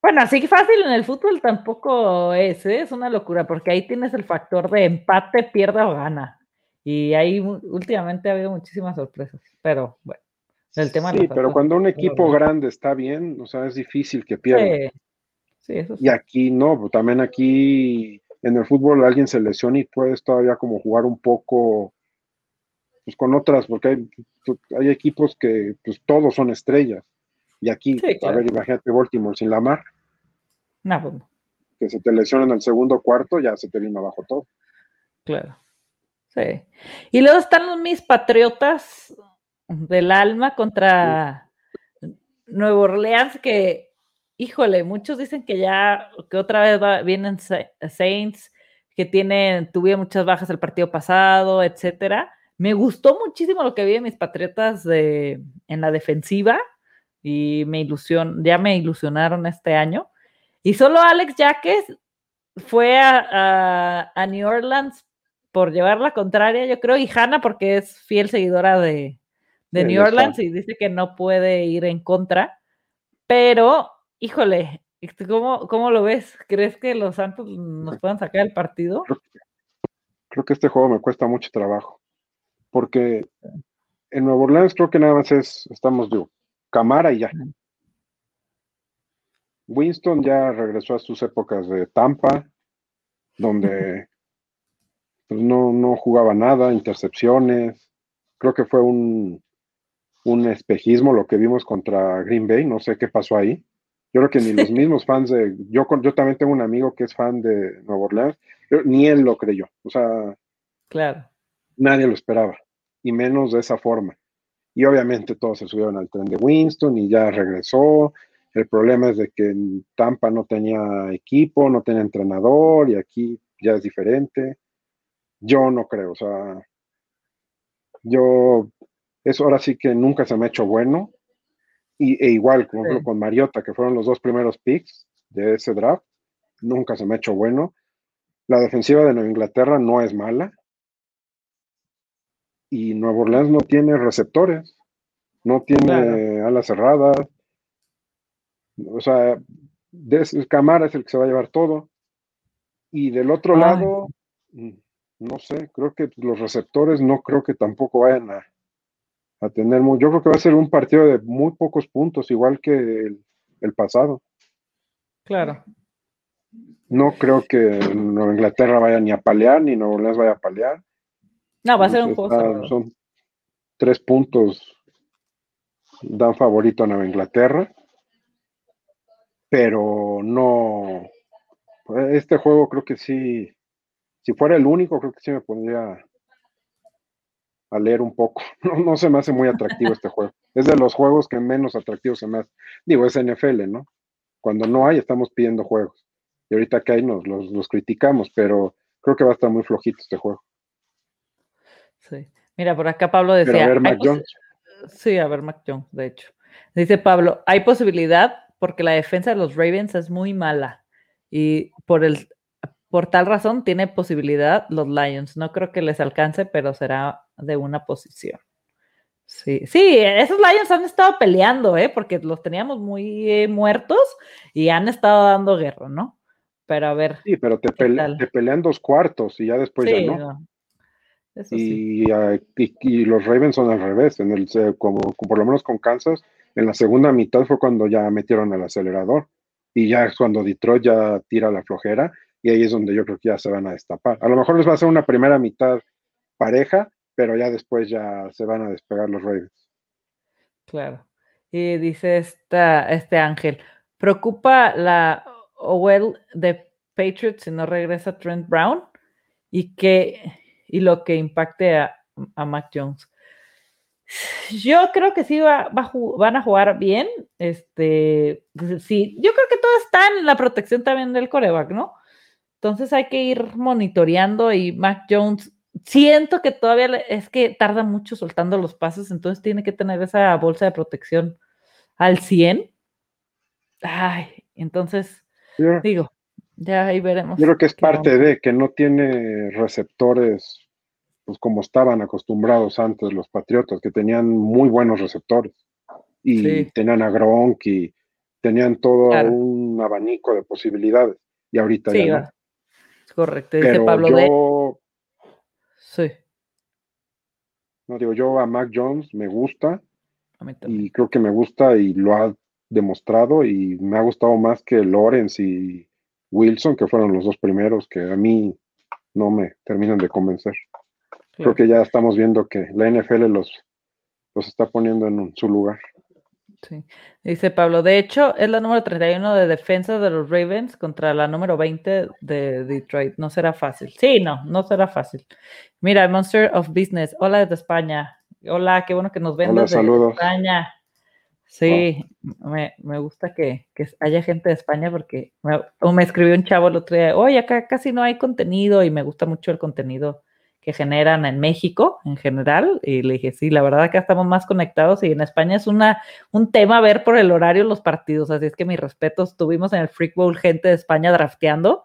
Bueno, así que fácil en el fútbol tampoco es, ¿eh? es una locura, porque ahí tienes el factor de empate, pierda o gana. Y ahí últimamente ha habido muchísimas sorpresas, pero bueno, el tema Sí, pero cuando un equipo grande está bien, o sea, es difícil que pierda. Sí, eso sí. Y aquí no, también aquí en el fútbol alguien se lesiona y puedes todavía como jugar un poco pues con otras, porque hay, pues, hay equipos que pues todos son estrellas. Y aquí, a ver, imagínate Baltimore sin la mar. No, pues Que se te lesiona en el segundo cuarto, ya se te vino abajo todo. Claro. Sí. Y luego están los mis patriotas del alma contra Nuevo Orleans, que, híjole, muchos dicen que ya, que otra vez vienen Saints, que tienen, tuvieron muchas bajas el partido pasado, etcétera. Me gustó muchísimo lo que vi de mis patriotas de, en la defensiva y me ilusión, ya me ilusionaron este año. Y solo Alex Jaques fue a, a New Orleans por llevar la contraria, yo creo, y Hannah porque es fiel seguidora de, New Orleans y dice que no puede ir en contra. Pero, híjole, este, ¿cómo, ¿cómo lo ves? ¿Crees que los Santos nos puedan sacar el partido? Creo, que este juego me cuesta mucho trabajo. Porque en Nueva Orleans creo que nada más es, estamos de Camara y ya. Winston ya regresó a sus épocas de Tampa, donde pues, no, no jugaba nada, intercepciones. Creo que fue un, un espejismo lo que vimos contra Green Bay, no sé qué pasó ahí. Yo creo que ni los mismos fans de. Yo, yo también tengo un amigo que es fan de Nueva Orleans, ni él lo creyó. O sea, claro. nadie lo esperaba, y menos de esa forma. Y obviamente todos se subieron al tren de Winston y ya regresó. El problema es de que en Tampa no tenía equipo, no tenía entrenador, y aquí ya es diferente. Yo no creo, o sea, yo, eso ahora sí que nunca se me ha hecho bueno. Y, e igual, como con Mariota, que fueron los dos primeros picks de ese draft, nunca se me ha hecho bueno. La defensiva de Nueva Inglaterra no es mala. Y Nueva Orleans no tiene receptores, no tiene alas cerradas. O sea, Camara es el que se va a llevar todo. Y del otro lado, mm, no sé, creo que los receptores no creo que tampoco vayan a, a tener muy. Yo creo que va a ser un partido de muy pocos puntos, igual que el, pasado. Claro. No creo que Nueva Inglaterra vaya ni a palear, ni Nueva Orleans vaya a palear. No, va a ser un juego. Son tres puntos, dan favorito a Nueva Inglaterra, pero no. Este juego creo que sí, si fuera el único, creo que sí me pondría a leer un poco. No, no se me hace muy atractivo este juego. Es de los juegos que menos atractivo se me hace. Digo, es NFL, ¿no? Cuando no hay, estamos pidiendo juegos. Y ahorita que hay, nos los, criticamos, pero creo que va a estar muy flojito este juego. Sí. Mira, por acá Pablo decía. a ver, Mac Jones. Sí, a ver, Mac Jones, de hecho. Dice Pablo, hay posibilidad porque la defensa de los Ravens es muy mala. Y por el por tal razón, tiene posibilidad los Lions. No creo que les alcance, pero será de una posición. Sí, sí, esos Lions han estado peleando, ¿eh? Porque los teníamos muy eh, muertos y han estado dando guerra, ¿no? Pero a ver. Sí, pero te, pelean dos cuartos y ya después ya no. y, y, los Ravens son al revés, en el, como, por lo menos con Kansas, en la segunda mitad fue cuando ya metieron el acelerador y ya es cuando Detroit ya tira la flojera y ahí es donde yo creo que ya se van a destapar. A lo mejor les va a ser una primera mitad pareja, pero ya después ya se van a despegar los Ravens. Claro. Y dice esta, este Ángel, preocupa la OL de Patriots si no regresa Trent Brown y que y lo que impacte a, a Mac Jones. Yo creo que sí va, van a jugar bien. Este, sí, yo creo que todo está en la protección también del coreback, ¿no? Entonces hay que ir monitoreando y Mac Jones, siento que todavía es que tarda mucho soltando los pases, entonces tiene que tener esa bolsa de protección al 100. Ay, entonces, digo, ya ahí veremos. Yo creo que es parte de que no tiene receptores, pues como estaban acostumbrados antes los Patriotas, que tenían muy buenos receptores. Y tenían a Gronk y tenían todo un abanico de posibilidades. Y ahorita ya no. Correcto, dice Pablo yo, Sí. No digo, yo a Mac Jones me gusta. y creo que me gusta y lo ha demostrado y me ha gustado más que Lawrence y Wilson, que fueron los dos primeros que a mí no me terminan de convencer. Creo que ya estamos viendo que la NFL los, los está poniendo en su lugar. Sí. Dice Pablo, de hecho, es la número 31 de defensa de los Ravens contra la número 20 de Detroit. No será fácil. Sí, no, no será fácil. Mira, Monster of Business. Hola desde España. Hola, qué bueno que nos ven desde España. Sí, me, gusta que, haya gente de España porque me, me escribió un chavo el otro día, oye, acá casi no hay contenido y me gusta mucho el contenido que generan en México en general. Y le dije, sí, la verdad que estamos más conectados y en España es una, un tema ver por el horario los partidos. Así es que mis respetos, tuvimos en el Freak Bowl gente de España drafteando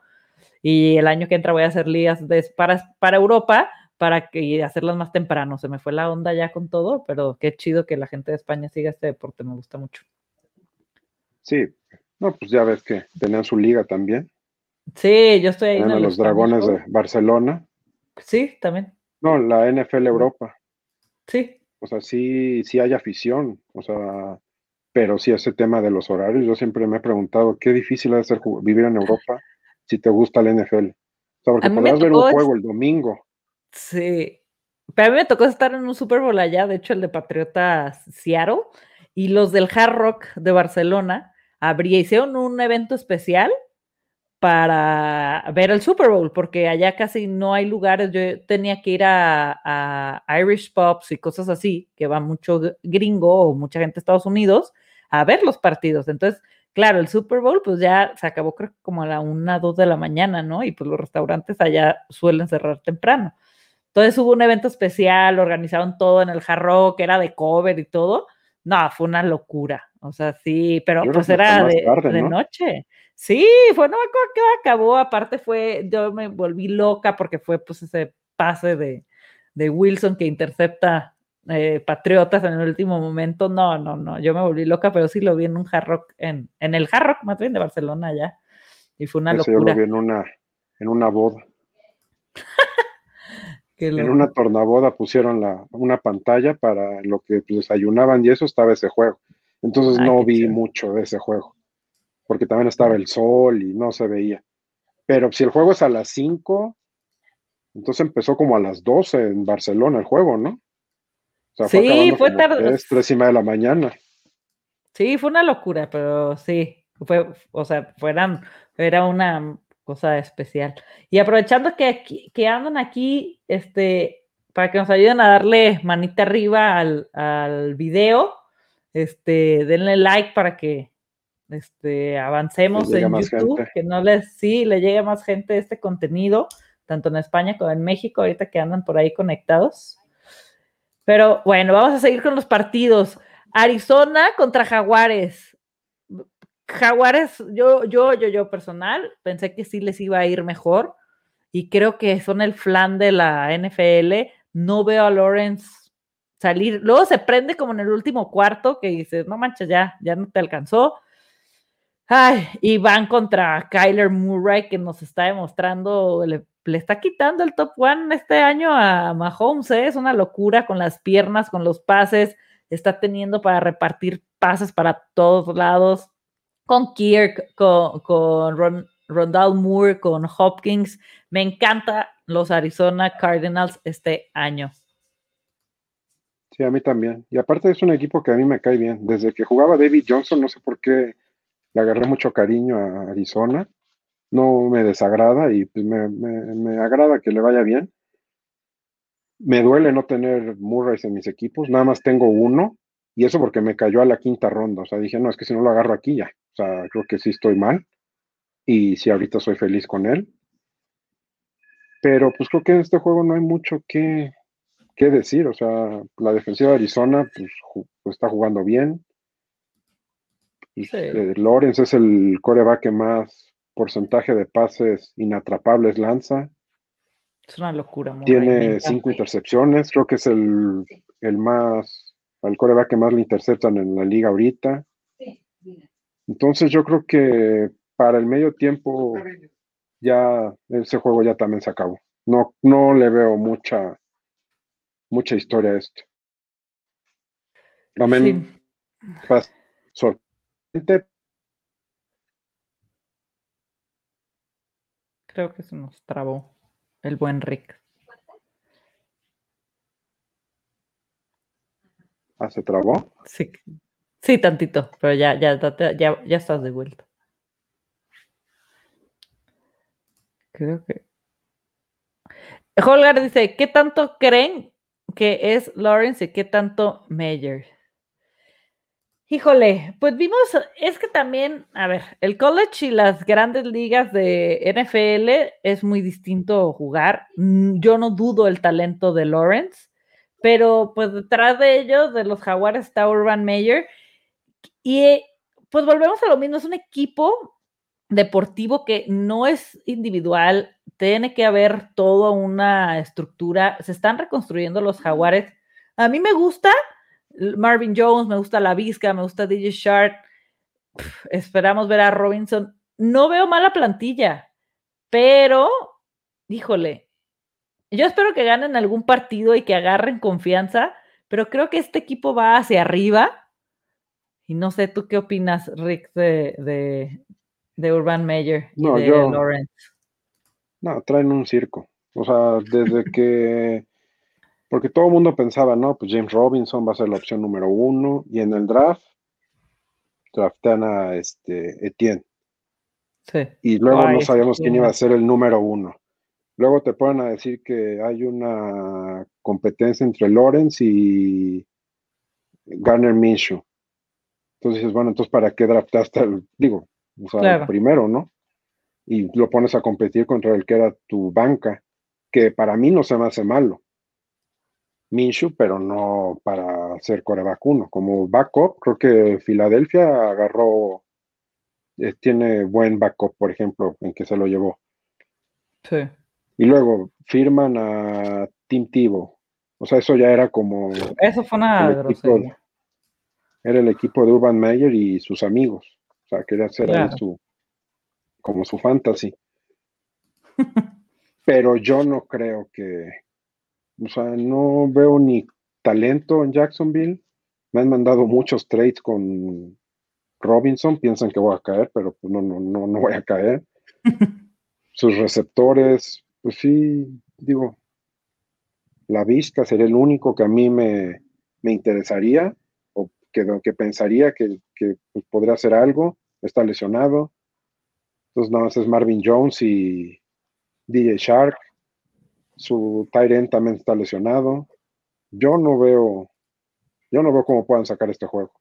y el año que entra voy a hacer ligas para, para Europa para que hacerlas más temprano. Se me fue la onda ya con todo, pero qué chido que la gente de España siga este deporte, me gusta mucho. Sí, no, pues ya ves que tenían su liga también. Sí, yo estoy ahí. En los Dragones de Barcelona. Sí, también. No, la NFL Europa. Sí. O sea, sí, sí hay afición, o sea, pero sí ese tema de los horarios, yo siempre me he preguntado qué difícil es ser, vivir en Europa si te gusta la NFL. O sea, porque podrás ver un juego el domingo. Sí, pero a mí me tocó estar en un Super Bowl allá, de hecho el de Patriotas Seattle, y los del Hard Rock de Barcelona abría, hicieron un evento especial para ver el Super Bowl, porque allá casi no hay lugares. Yo tenía que ir a, Irish Pops y cosas así, que va mucho gringo o mucha gente de Estados Unidos a ver los partidos. Entonces, claro, el Super Bowl, pues ya se acabó, creo que como a la una, dos de la mañana, ¿no? Y pues los restaurantes allá suelen cerrar temprano. Entonces hubo un evento especial, organizaron todo en el Jarro, que era de cover y todo. No, fue una locura. O sea, sí, pero pues era de, noche. Sí, fue, no me acuerdo qué acabó, aparte fue, yo me volví loca porque fue pues ese pase de, Wilson que intercepta eh, Patriotas en el último momento, no, no, no, yo me volví loca, pero sí lo vi en un Hard Rock, en, en el Hard Rock más bien de Barcelona ya, y fue una locura. Yo lo vi en una, en una boda. en una tornaboda pusieron la, una pantalla para lo que desayunaban y eso estaba ese juego. Entonces no vi mucho de ese juego, porque también estaba el sol y no se veía. Pero si el juego es a las 5, entonces empezó como a las 12 en Barcelona el juego, ¿no? sí, fue, tarde. Es tres y media de la mañana. Sí, fue una locura, pero sí, fue, o sea, fueran, era una cosa especial. Y aprovechando que, que andan aquí, este, para que nos ayuden a darle manita arriba al, al video, este, denle like para que este, avancemos en YouTube, que no les, sí, le llegue más gente este contenido, tanto en España como en México, ahorita que andan por ahí conectados. Pero bueno, vamos a seguir con los partidos. Arizona contra Jaguares. Jaguares, yo, yo, yo, yo personal, pensé que sí les iba a ir mejor y creo que son el flan de la NFL. No veo a Lawrence salir. Luego se prende como en el último cuarto que dices, no manches, ya, ya no te alcanzó. Ay, y van contra Kyler Murray que nos está demostrando, le, está quitando el top one este año a Mahomes, ¿eh? es una locura con las piernas, con los pases, está teniendo para repartir pases para todos lados, con Kirk, con, con Rondal Moore, con Hopkins. Me encanta los Arizona Cardinals este año. Sí, a mí también. Y aparte es un equipo que a mí me cae bien. Desde que jugaba David Johnson, no sé por qué le agarré mucho cariño a Arizona. No me desagrada y pues me, me, agrada que le vaya bien. Me duele no tener Murray en mis equipos, nada más tengo uno, y eso porque me cayó a la quinta ronda. O sea, dije, no, es que si no lo agarro aquí ya. O sea, creo que sí estoy mal. Y sí, ahorita soy feliz con él. Pero pues creo que en este juego no hay mucho que, qué decir, o sea, la defensiva de Arizona pues, pues está jugando bien. Eh, Lawrence es el coreback que más porcentaje de pases inatrapables lanza. Es una locura. Tiene cinco intercepciones, creo que es el, el más, el coreback que más le interceptan en la liga ahorita. Entonces yo creo que para el medio tiempo ya ese juego ya también se acabó. No, no le veo mucha mucha historia esto. Amén. sorprendente. Creo que se nos trabó el buen Rick. ¿Ah, se trabó? Sí, sí, tantito, pero ya, ya, ya, ya estás de vuelta. Creo que. Holgar dice: ¿Qué tanto creen que es Lawrence y qué tanto Mayer. Híjole, pues vimos, es que también, a ver, el college y las grandes ligas de NFL es muy distinto jugar. Mm, yo no dudo el talento de Lawrence, pero pues detrás de ellos, de los Jaguares, está Urban Meyer. Y pues volvemos a lo mismo, es un equipo deportivo que no es individual, tiene que haber toda una estructura. Se están reconstruyendo los jaguares. A mí me gusta Marvin Jones, me gusta la Vizca, me gusta DJ Sharp. esperamos ver a Robinson. No veo mala plantilla, pero, híjole, yo espero que ganen algún partido y que agarren confianza, pero creo que este equipo va hacia arriba. Y no sé, ¿tú qué opinas, Rick, de, de, Urban Meyer y de Lawrence? No, traen un circo. O sea, desde que. Porque todo el mundo pensaba, no, pues James Robinson va a ser la opción número uno. Y en el draft, draftean a este, Etienne. Sí. Y luego no sabíamos quién iba a ser el número uno. Luego te ponen a decir que hay una competencia entre Lawrence y Garner Minshew. Entonces dices, bueno, entonces ¿para qué draftaste el, digo, o sea, el primero, ¿no? y lo pones a competir contra el que era tu banca, que para mí no se me hace malo. Minshew, pero no para ser coreback uno. Como backup, creo que Filadelfia agarró, eh, tiene buen backup, por ejemplo, en que se lo llevó. Sí. Y luego firman a Tim Tivo, O sea, eso ya era como. Eso fue una era el equipo de Urban Meyer y sus amigos. O sea, quería hacer ahí su. como su fantasy. Pero yo no creo que. O sea, no veo ni talento en Jacksonville. Me han mandado muchos trades con Robinson. Piensan que voy a caer, pero pues no, no, no, no voy a caer. Sus receptores, pues sí, digo, la Vizca sería el único que a mí me, interesaría o que, que pensaría que, pues, podría hacer algo. Está lesionado. Entonces, nada más es Marvin Jones y DJ Shark. Su Tyrant también está lesionado. Yo no veo, yo no veo cómo puedan sacar este juego.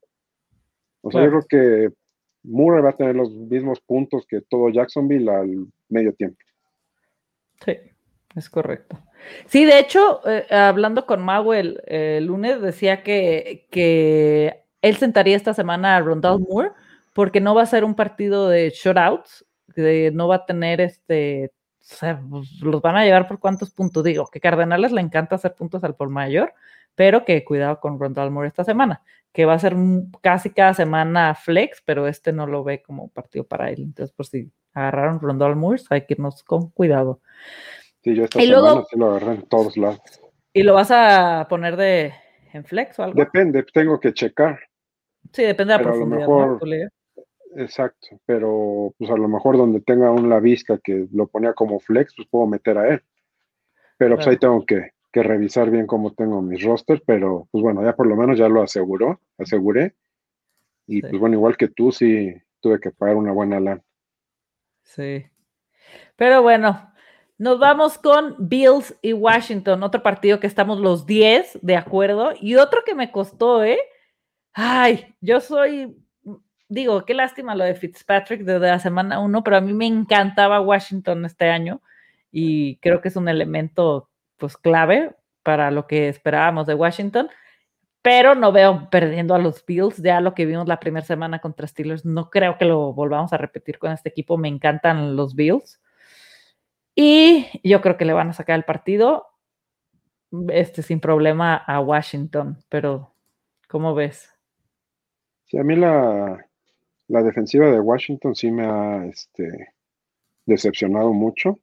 O sea, yo creo que Murray va a tener los mismos puntos que todo Jacksonville al medio tiempo. Sí, es correcto. Sí, de hecho, eh, hablando con Mau el, lunes, decía que, que, él sentaría esta semana a Rondell Moore porque no va a ser un partido de shutouts, que no va a tener este, o sea, pues, los van a llevar por cuántos puntos. Digo, que Cardenales le encanta hacer puntos al por mayor, pero que cuidado con Rondell Moore esta semana, que va a ser casi cada semana flex, pero este no lo ve como partido para él. Entonces, por si agarraron Rondell Moore, hay que irnos con cuidado. Sí, yo esta semana sí lo agarré en todos lados. ¿Y lo vas a poner de en flex o algo? Depende, tengo que checar. Sí, depende de la profundidad. Exacto, pero pues a lo mejor donde tenga un la vista que lo ponía como flex, pues puedo meter a él. Pero pues ahí tengo que, revisar bien cómo tengo mis rosters, pero pues bueno, ya por lo menos ya lo aseguró, aseguré. Y pues bueno, igual que tú, sí tuve que pagar una buena lana. Sí. Pero bueno, nos vamos con Bills y Washington, otro partido que estamos los 10 de acuerdo y otro que me costó, ¿eh? Ay, yo soy, digo, qué lástima lo de Fitzpatrick desde la semana 1, pero a mí me encantaba Washington este año y creo que es un elemento pues clave para lo que esperábamos de Washington, pero no veo perdiendo a los Bills, ya lo que vimos la primera semana contra Steelers, no creo que lo volvamos a repetir con este equipo, me encantan los Bills. Y yo creo que le van a sacar el partido este, sin problema a Washington, pero ¿cómo ves? Sí, a mí la, defensiva de Washington sí me ha este, decepcionado mucho.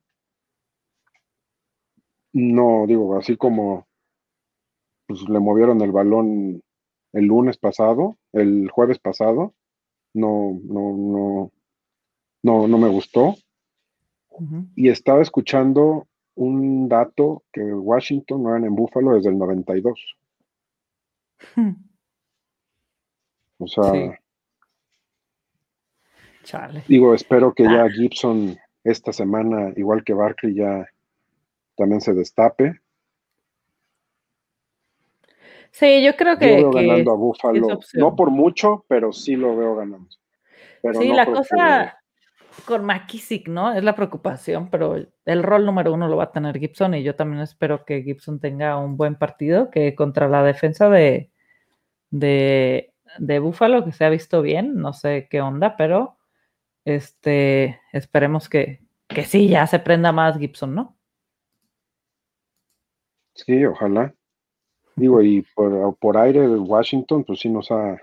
No, digo, así como pues, le movieron el balón el lunes pasado, el jueves pasado, no, no, no, no, no me gustó. Y estaba escuchando un dato que Washington no eran en Buffalo desde el 92. Hmm. O sea, digo, espero que ya ah. Gibson esta semana, igual que Barkley, ya también se destape. Sí, yo creo que. Yo veo ganando a Buffalo. No por mucho, pero sí lo veo ganando. sí, la cosa con McKissick, ¿no? Es la preocupación, pero el rol número uno lo va a tener Gibson y yo también espero que Gibson tenga un buen partido, que contra la defensa de, de, de Buffalo, que se ha visto bien, no sé qué onda, pero este, esperemos que, que sí, ya se prenda más Gibson, ¿no? Sí, ojalá. Digo, y por, por aire Washington, pues sí nos ha,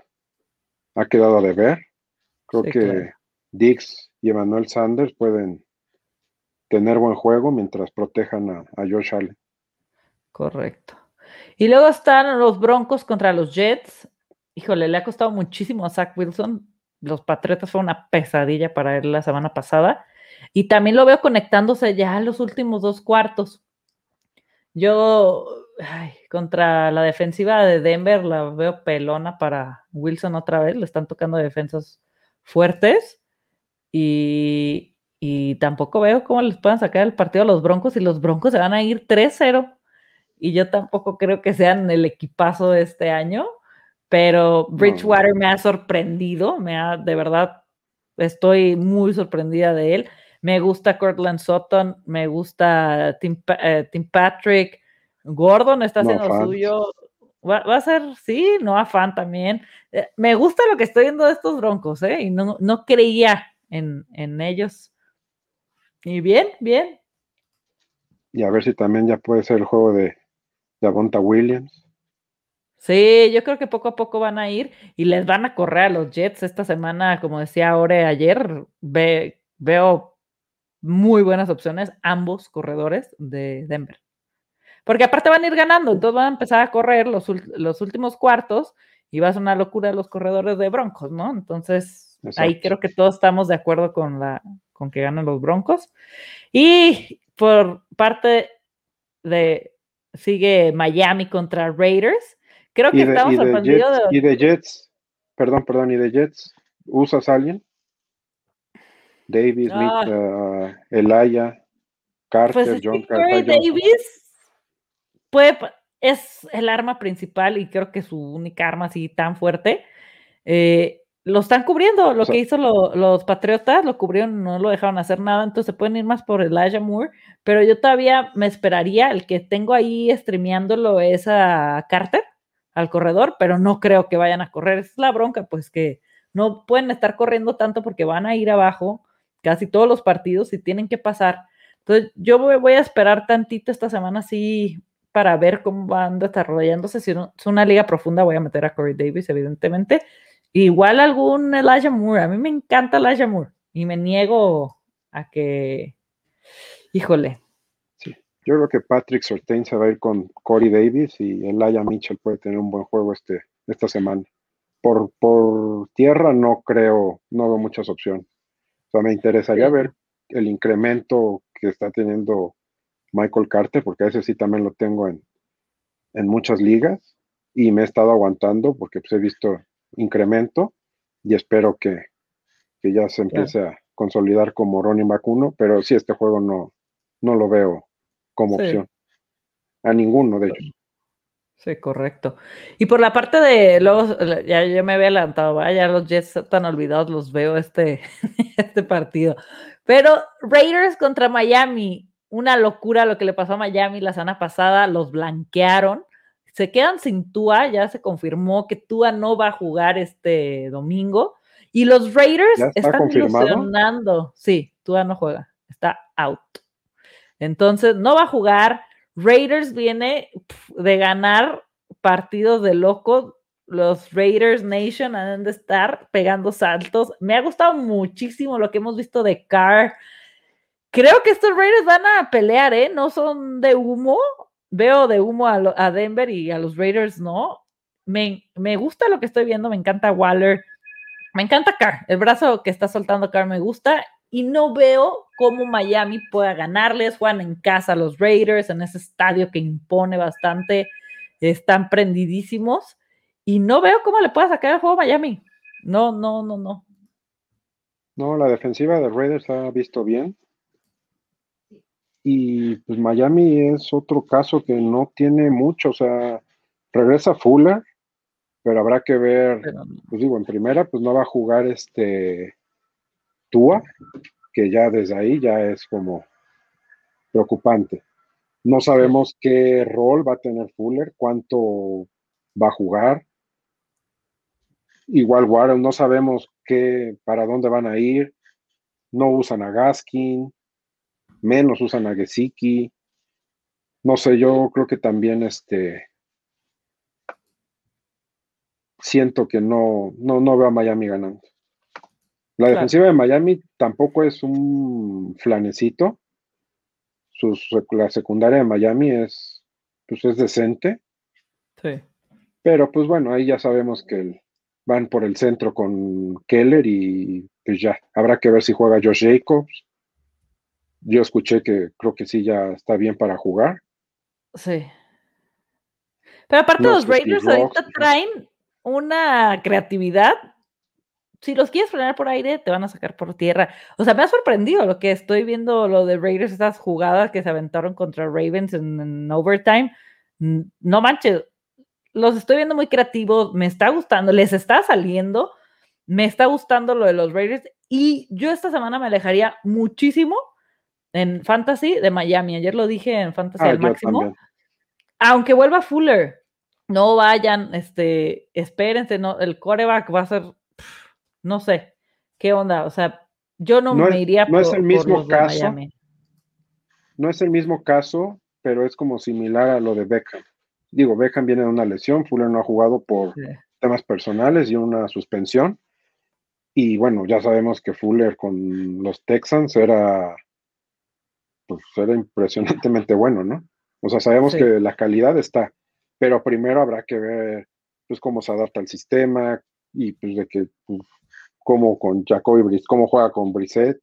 ha quedado de ver. Creo que Dix y Emmanuel Sanders pueden tener buen juego mientras protejan a, Josh Allen. Correcto. Y luego están los Broncos contra los Jets. Híjole, le ha costado muchísimo a Zach Wilson. Los Patriotas fue una pesadilla para él la semana pasada. Y también lo veo conectándose ya a los últimos dos cuartos. Yo, contra la defensiva de Denver, la veo pelona para Wilson otra vez. Le están tocando defensas fuertes. Y, tampoco veo cómo les puedan sacar el partido a los Broncos y los Broncos se van a ir 3-0. Y yo tampoco creo que sean el equipazo de este año, pero Bridgewater me ha sorprendido, me ha, de verdad, estoy muy sorprendida de él. Me gusta Cortland Sutton, me gusta Tim, eh, Patrick, Gordon está haciendo lo suyo. Va, a ser, sí, no afán también. Eh, me gusta lo que estoy viendo de estos broncos, ¿eh? Y no, no creía en, ellos. Y bien, bien. Y a ver si también ya puede ser el juego de, Avonta Williams. Sí, yo creo que poco a poco van a ir y les van a correr a los Jets esta semana, como decía Ore ayer, veo muy buenas opciones ambos corredores de Denver. Porque aparte van a ir ganando, entonces van a empezar a correr los, los últimos cuartos y va a ser una locura los corredores de Broncos, ¿no? Entonces, ahí creo que todos estamos de acuerdo con, la, con que ganan los Broncos. Y por parte de, sigue Miami contra Raiders. Creo que estamos sorprendidos de, Y de Jets, perdón, perdón, y de Jets, ¿usas a alguien? Davis, ah. uh, Elaya, Carter, pues John Carter. Davis puede, es el arma principal y creo que su única arma así tan fuerte. Eh, lo están cubriendo, lo que hizo los Patriotas, lo cubrieron, no lo dejaron hacer nada, entonces se pueden ir más por Elijah Moore, pero yo todavía me esperaría, el que tengo ahí streameándolo es a Carter, al corredor, pero no creo que vayan a correr, es la bronca, pues que no pueden estar corriendo tanto porque van a ir abajo casi todos los partidos y tienen que pasar. Entonces yo voy, a esperar tantito esta semana, sí, para ver cómo van desarrollándose. Si es una liga profunda, voy a meter a Corey Davis, evidentemente. Igual algún Elijah Moore. A mí me encanta Elijah Moore y me niego a que, híjole. Yo creo que Patrick Sortain se va a ir con Corey Davis y Elijah Mitchell puede tener un buen juego este, esta semana. Por, por tierra no creo, no veo muchas opciones. O sea, me interesaría ver el incremento que está teniendo Michael Carter, porque ese sí también lo tengo en, en muchas ligas y me he estado aguantando porque pues, he visto incremento y espero que, ya se empiece a consolidar como Ronnie Macuno, pero sí, este juego no, no lo veo como opción. A ninguno de ellos. Sí, correcto. Y por la parte de los, ya yo me había adelantado, vaya, los Jets están olvidados, los veo este, este partido. Pero Raiders contra Miami, una locura lo que le pasó a Miami la semana pasada, los blanquearon se quedan sin Tua, ya se confirmó que Tua no va a jugar este domingo. Y los Raiders están ilusionando. Sí, Tua no juega, está out. Entonces, no va a jugar. Raiders viene de ganar partidos de loco. Los Raiders Nation han de estar pegando saltos. Me ha gustado muchísimo lo que hemos visto de Carr. Creo que estos Raiders van a pelear, ¿eh? No son de humo veo de humo a, Denver y a los Raiders no. Me, me, gusta lo que estoy viendo, me encanta Waller, me encanta Carr, el brazo que está soltando Carr me gusta y no veo cómo Miami pueda ganarles. Juegan en casa los Raiders, en ese estadio que impone bastante, están prendidísimos y no veo cómo le pueda sacar el juego a Miami. No, no, no, no. No, la defensiva de Raiders ha visto bien. Y pues Miami es otro caso que no tiene mucho, o sea, regresa Fuller, pero habrá que ver, pues digo, en primera, pues no va a jugar este Tua, que ya desde ahí ya es como preocupante. No sabemos qué rol va a tener Fuller, cuánto va a jugar. Igual Warren, no sabemos qué, para dónde van a ir. No usan a Gaskin menos usan a Gesicki. No sé, yo creo que también este siento que no, no, no veo a Miami ganando. La defensiva de Miami tampoco es un flanecito. la secundaria de Miami es, pues es decente. Sí. Pero pues bueno, ahí ya sabemos que van por el centro con Keller y pues ya, habrá que ver si juega Josh Jacobs yo escuché que creo que sí ya está bien para jugar. Sí. Pero aparte los Raiders ahorita traen una creatividad. Si los quieres frenar por aire, te van a sacar por tierra. O sea, me ha sorprendido lo que estoy viendo, lo de Raiders, estas jugadas que se aventaron contra Ravens en, overtime. No manches, los estoy viendo muy creativos, me está gustando, les está saliendo, me está gustando lo de los Raiders y yo esta semana me alejaría muchísimo en Fantasy de Miami. Ayer lo dije en Fantasy ah, al máximo. Aunque vuelva Fuller, no vayan, este, espérense, no, el coreback va a ser, no sé, qué onda, o sea, yo no, me iría no es el mismo caso, No es el mismo caso, pero es como similar a lo de Beckham. digo, Beckham viene de una lesión, Fuller no ha jugado por temas personales y una suspensión. Y bueno, ya sabemos que Fuller con los Texans era, pues era impresionantemente bueno, ¿no? O sea, sabemos que la calidad está, pero primero habrá que ver pues cómo se adapta al sistema y pues de que pues, cómo con Jacoby Brissett, cómo juega con Brissett.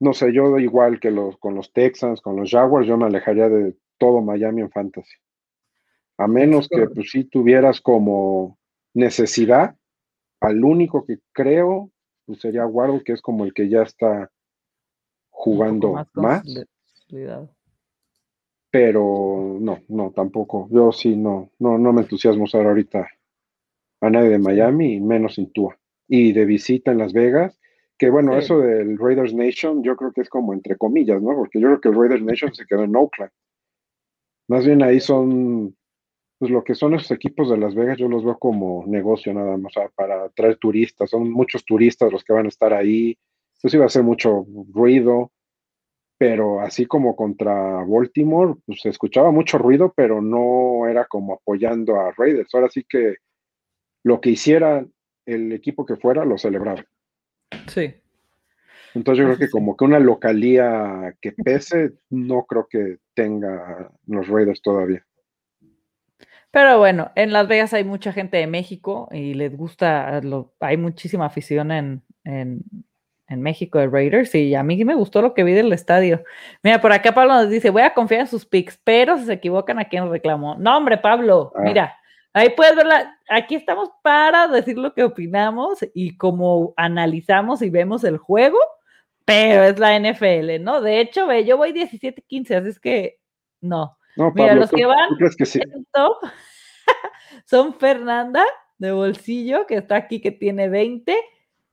No sé, yo igual que los con los Texans, con los Jaguars, yo me alejaría de todo Miami en fantasy. A menos que pues sí tuvieras como necesidad, al único que creo pues, sería Waddle, que es como el que ya está jugando más. Pero no, no, tampoco. Yo sí no, no, no me entusiasmo usar ahorita a nadie de Miami y menos en Y de visita en Las Vegas, que bueno, eso del Raiders Nation, yo creo que es como entre comillas, ¿no? Porque yo creo que el Raiders Nation se quedó en Oakland. Más bien ahí son, pues lo que son esos equipos de Las Vegas, yo los veo como negocio nada más, o sea, para traer turistas, son muchos turistas los que van a estar ahí, pues iba a ser mucho ruido, pero así como contra Baltimore, pues se escuchaba mucho ruido, pero no era como apoyando a Raiders. Ahora sí que lo que hiciera el equipo que fuera, lo celebraba. Sí. Entonces yo creo que como que una localía que pese, no creo que tenga los Raiders todavía. Pero bueno, en Las Vegas hay mucha gente de México y les gusta, hay muchísima afición en, en México de Raiders y a mí me gustó lo que vi del estadio. Mira, por acá Pablo nos dice, voy a confiar en sus picks, pero si se equivocan, ¿a quién reclamó? No, hombre, Pablo, ah. mira, ahí puedes verla, aquí estamos para decir lo que opinamos y cómo analizamos y vemos el juego, pero es la NFL, ¿no? De hecho, ve, yo voy 17-15, así es que no. no mira, los que van en top son Fernanda de Bolsillo, que está aquí, que tiene 20,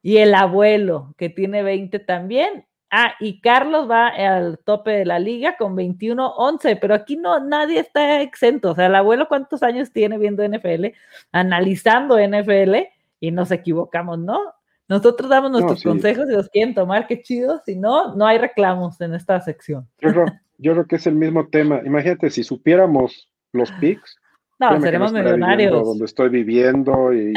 y el abuelo, que tiene 20 también. Ah, y Carlos va al tope de la liga con 21-11, pero aquí no, nadie está exento. O sea, el abuelo, ¿cuántos años tiene viendo NFL, analizando NFL? Y nos equivocamos, ¿no? Nosotros damos nuestros consejos y los quieren tomar, qué chido. Si no, no hay reclamos en esta sección. Yo creo, yo creo que es el mismo tema. Imagínate, si supiéramos los picks. No, seremos millonarios. Donde estoy viviendo y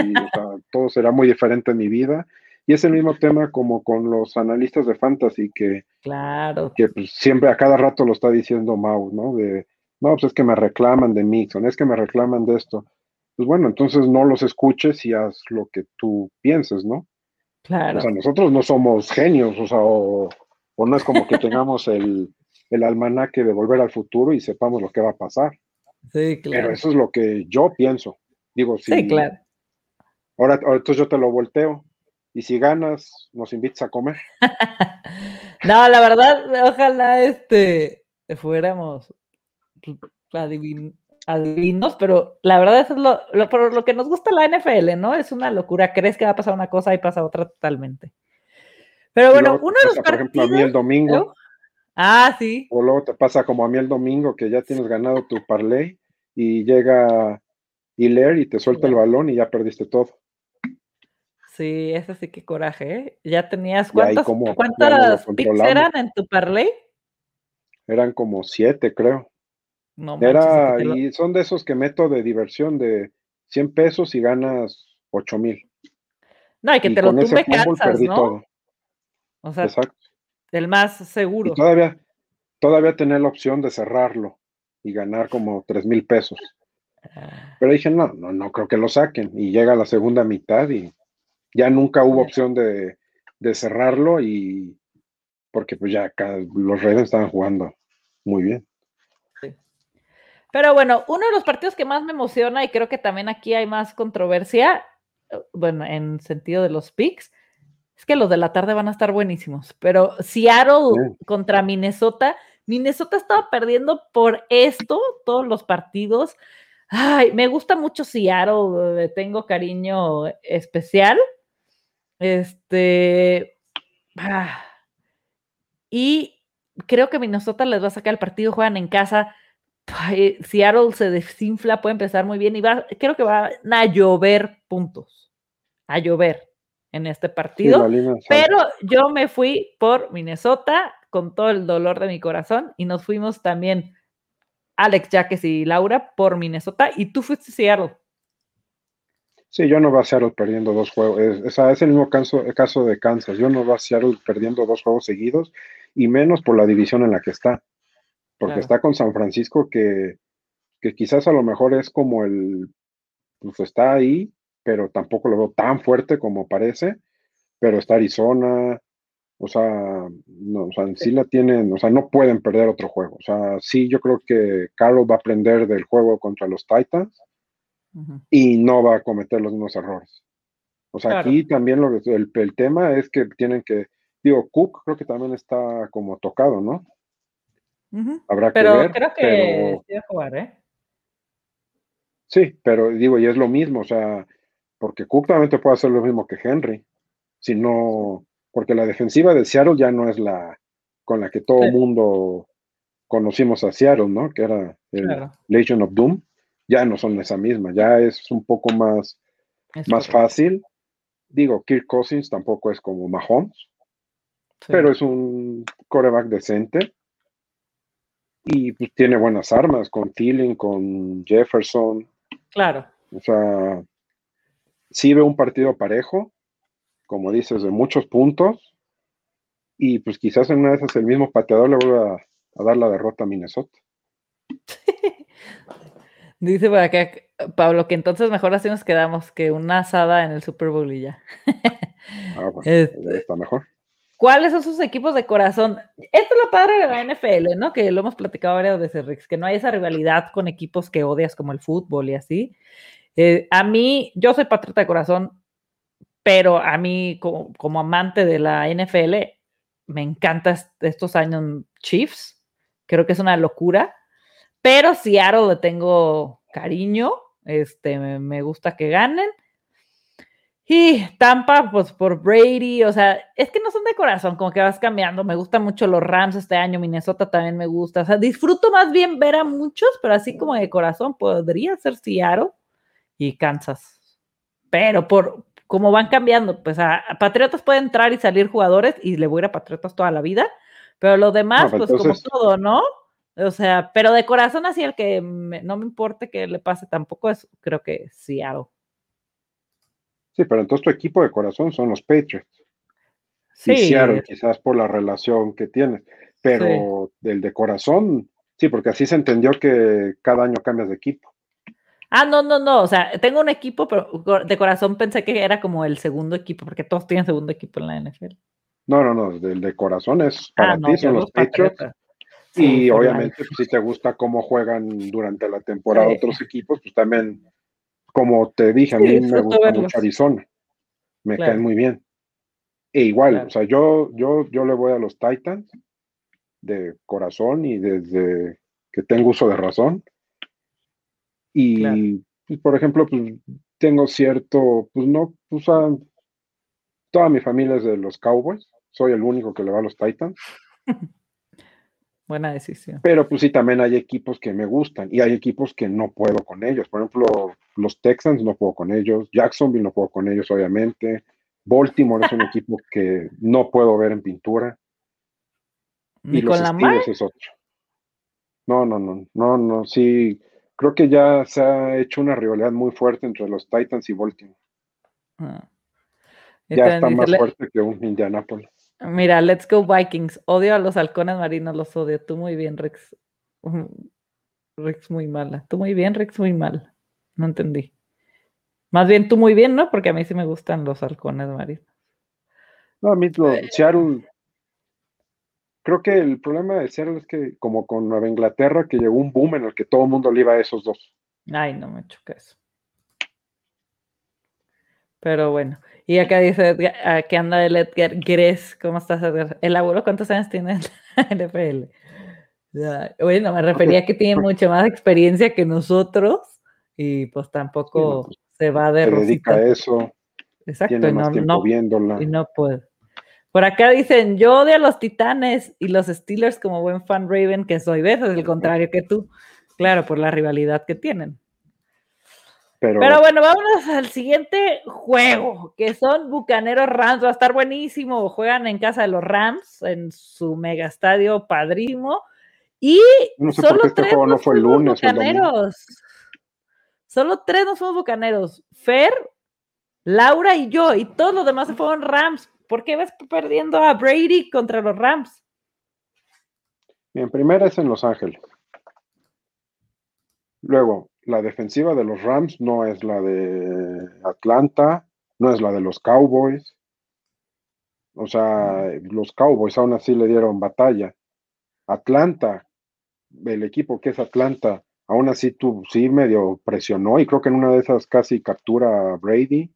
todo será muy diferente en mi vida. Y es el mismo tema como con los analistas de fantasy que, claro. que pues, siempre a cada rato lo está diciendo Mau, ¿no? De, no, pues es que me reclaman de Mixon, es que me reclaman de esto. Pues bueno, entonces no los escuches y haz lo que tú pienses, ¿no? Claro. O sea, nosotros no somos genios, o sea, o, no es como que tengamos el, el almanaque de volver al futuro y sepamos lo que va a pasar. Sí, claro. Pero eso es lo que yo pienso. Digo, sí, claro. Ahora, ahora entonces yo te lo volteo y si ganas, nos invitas a comer. no, la verdad, ojalá este fuéramos adivinos, pero la verdad eso es lo, lo, lo que nos gusta la NFL, ¿no? Es una locura. Crees que va a pasar una cosa y pasa otra totalmente. Pero bueno, uno de los Por ejemplo, a mí el domingo. Ah, sí. O luego te pasa como a mí el domingo, que ya tienes ganado tu parlay y llega Hilaire y te suelta el balón y ya perdiste todo. Sí, ese sí que coraje, ¿eh? ¿Ya tenías cuántas, cuántas picks eran en tu parlay? Eran como siete, creo. No, Era, y son de esos que meto de diversión de 100 pesos y ganas 8 mil. No, y que te lo tumbe cansas, ¿no? Todo. O sea, Exacto. el más seguro. todavía, todavía tener la opción de cerrarlo y ganar como 3 mil pesos. Ah. Pero dije, no, no, no creo que lo saquen. Y llega la segunda mitad y ya nunca hubo opción de, cerrarlo y porque pues ya los Raiders estaban jugando muy bien. Pero bueno, uno de los partidos que más me emociona y creo que también aquí hay más controversia, bueno, en sentido de los picks, es que los de la tarde van a estar buenísimos. Pero Seattle contra Minnesota, Minnesota estaba perdiendo por esto todos los partidos. Ay, me gusta mucho Seattle, tengo cariño especial. Este. Ah, y creo que Minnesota les va a sacar el partido, juegan en casa. Seattle se desinfla, puede empezar muy bien y va, creo que van a llover puntos. A llover en este partido. pero yo me fui por Minnesota con todo el dolor de mi corazón y nos fuimos también Alex, Jaques y Laura por Minnesota y tú fuiste Seattle. Sí, yo no va a Seattle perdiendo dos juegos. Es, es, el mismo caso, el caso de Kansas. Yo no va a Seattle perdiendo dos juegos seguidos y menos por la división en la que está. Porque está con San Francisco que, que quizás a lo mejor es como el, pues está ahí, pero tampoco lo veo tan fuerte como parece. Pero está Arizona, o sea, no, o sea, sí la tienen, o sea, no pueden perder otro juego. O sea, sí, yo creo que Carlos va a aprender del juego contra los Titans y no va a cometer los mismos errores. O sea, aquí también lo, el, el tema es que tienen que, digo, Cook creo que también está como tocado, ¿no? Habrá que ver. Creo que pero... jugar, ¿eh? Sí, pero digo, y es lo mismo, o sea, porque Cook también te puede hacer lo mismo que Henry, si no, porque la defensiva de Seattle ya no es la con la que todo el mundo conocimos a Seattle, ¿no? Que era el Legion of Doom ya no son esa misma, ya es un poco más, más fácil. Digo, Kirk Cousins tampoco es como Mahomes, pero es un coreback decente y pues, tiene buenas armas con Thielen, con Jefferson. Claro. O sea, sí ve un partido parejo, como dices, de muchos puntos. Y pues quizás en una de esas el mismo pateador le vuelva a, a dar la derrota a Minnesota. Dice por acá Pablo que entonces mejor así nos quedamos que una asada en el Super Bowl y ya. Ah, pues, este, está mejor. ¿Cuáles son sus equipos de corazón? Esto es lo padre de la NFL, ¿no? Que lo hemos platicado varias veces, Rix, que no hay esa rivalidad con equipos que odias como el fútbol y así. Eh, a mí, yo soy patriota de corazón, pero a mí, como, como amante de la NFL, me encanta estos años Chiefs. Creo que es una locura. Pero Seattle le tengo cariño, este, me, gusta que ganen. Y Tampa, pues por Brady, o sea, es que no son de corazón, como que vas cambiando. Me gustan mucho los Rams este año, Minnesota también me gusta. O sea, disfruto más bien ver a muchos, pero así como de corazón podría ser Seattle y Kansas. Pero por como van cambiando, pues a, Patriotas pueden entrar y salir jugadores y le voy a ir a Patriotas toda la vida, pero lo demás, pues, pues como todo, ¿no? O sea, pero de corazón así el que no me importe que le pase tampoco es, creo que Seattle. Sí, pero entonces tu equipo de corazón son los Patriots. Sí. Seattle, quizás por la relación que tienes. Pero del de corazón, sí, porque así se entendió que cada año cambias de equipo. Ah, no, no, no. O sea, tengo un equipo, pero de corazón pensé que era como el segundo equipo, porque todos tienen segundo equipo en la NFL. No, no, no. Del de corazón es para ah, ti, son los Patriots y obviamente, pues, si te gusta cómo juegan durante la temporada otros equipos, pues también, como te dije, a mí me gusta mucho Arizona. Me caen muy bien. E igual, o sea, yo, yo, yo le voy a los Titans de corazón y desde que tengo uso de razón. Y, pues, por ejemplo, pues tengo cierto, pues no, pues toda mi familia es de los Cowboys. Soy el único que le va a los Titans. Buena decisión. Pero pues sí, también hay equipos que me gustan y hay equipos que no puedo con ellos. Por ejemplo, los Texans no puedo con ellos, Jacksonville no puedo con ellos, obviamente. Baltimore es un equipo que no puedo ver en pintura. y los con es otro. No, no, no, no, no, sí. Creo que ya se ha hecho una rivalidad muy fuerte entre los Titans y Baltimore. Ah. Ya está más fuerte que un Indianapolis. Mira, let's go Vikings. Odio a los halcones marinos, los odio. Tú muy bien, Rex. Rex muy mala. Tú muy bien, Rex muy mal. No entendí. Más bien tú muy bien, ¿no? Porque a mí sí me gustan los halcones marinos. No, a mí lo, Seattle. Creo que el problema de Seattle es que, como con Nueva Inglaterra, que llegó un boom en el que todo el mundo le iba a esos dos. Ay, no me choca eso. Pero bueno, y acá dice que anda el Edgar Gres, ¿cómo estás Edgar? ¿El abuelo cuántos años tiene en la NFL? Bueno, me refería a que tiene mucha más experiencia que nosotros y pues tampoco se va de Se dedica a eso. Exacto, y no, no, y no puede. Por acá dicen, yo odio a los Titanes y los Steelers como buen fan Raven que soy. ¿Ves? Es el contrario que tú. Claro, por la rivalidad que tienen. Pero, bueno, vámonos al siguiente juego, que son Bucaneros Rams. Va a estar buenísimo. Juegan en casa de los Rams, en su mega estadio padrimo. Y solo este tres no fue el lunes. Bucaneros. Solo tres no somos bucaneros. Fer, Laura y yo. Y todos los demás se fueron Rams. ¿Por qué vas perdiendo a Brady contra los Rams? Bien, primera es en Los Ángeles. Luego, la defensiva de los Rams no es la de Atlanta, no es la de los Cowboys. O sea, los Cowboys aún así le dieron batalla. Atlanta, el equipo que es Atlanta, aún así tú sí medio presionó y creo que en una de esas casi captura a Brady.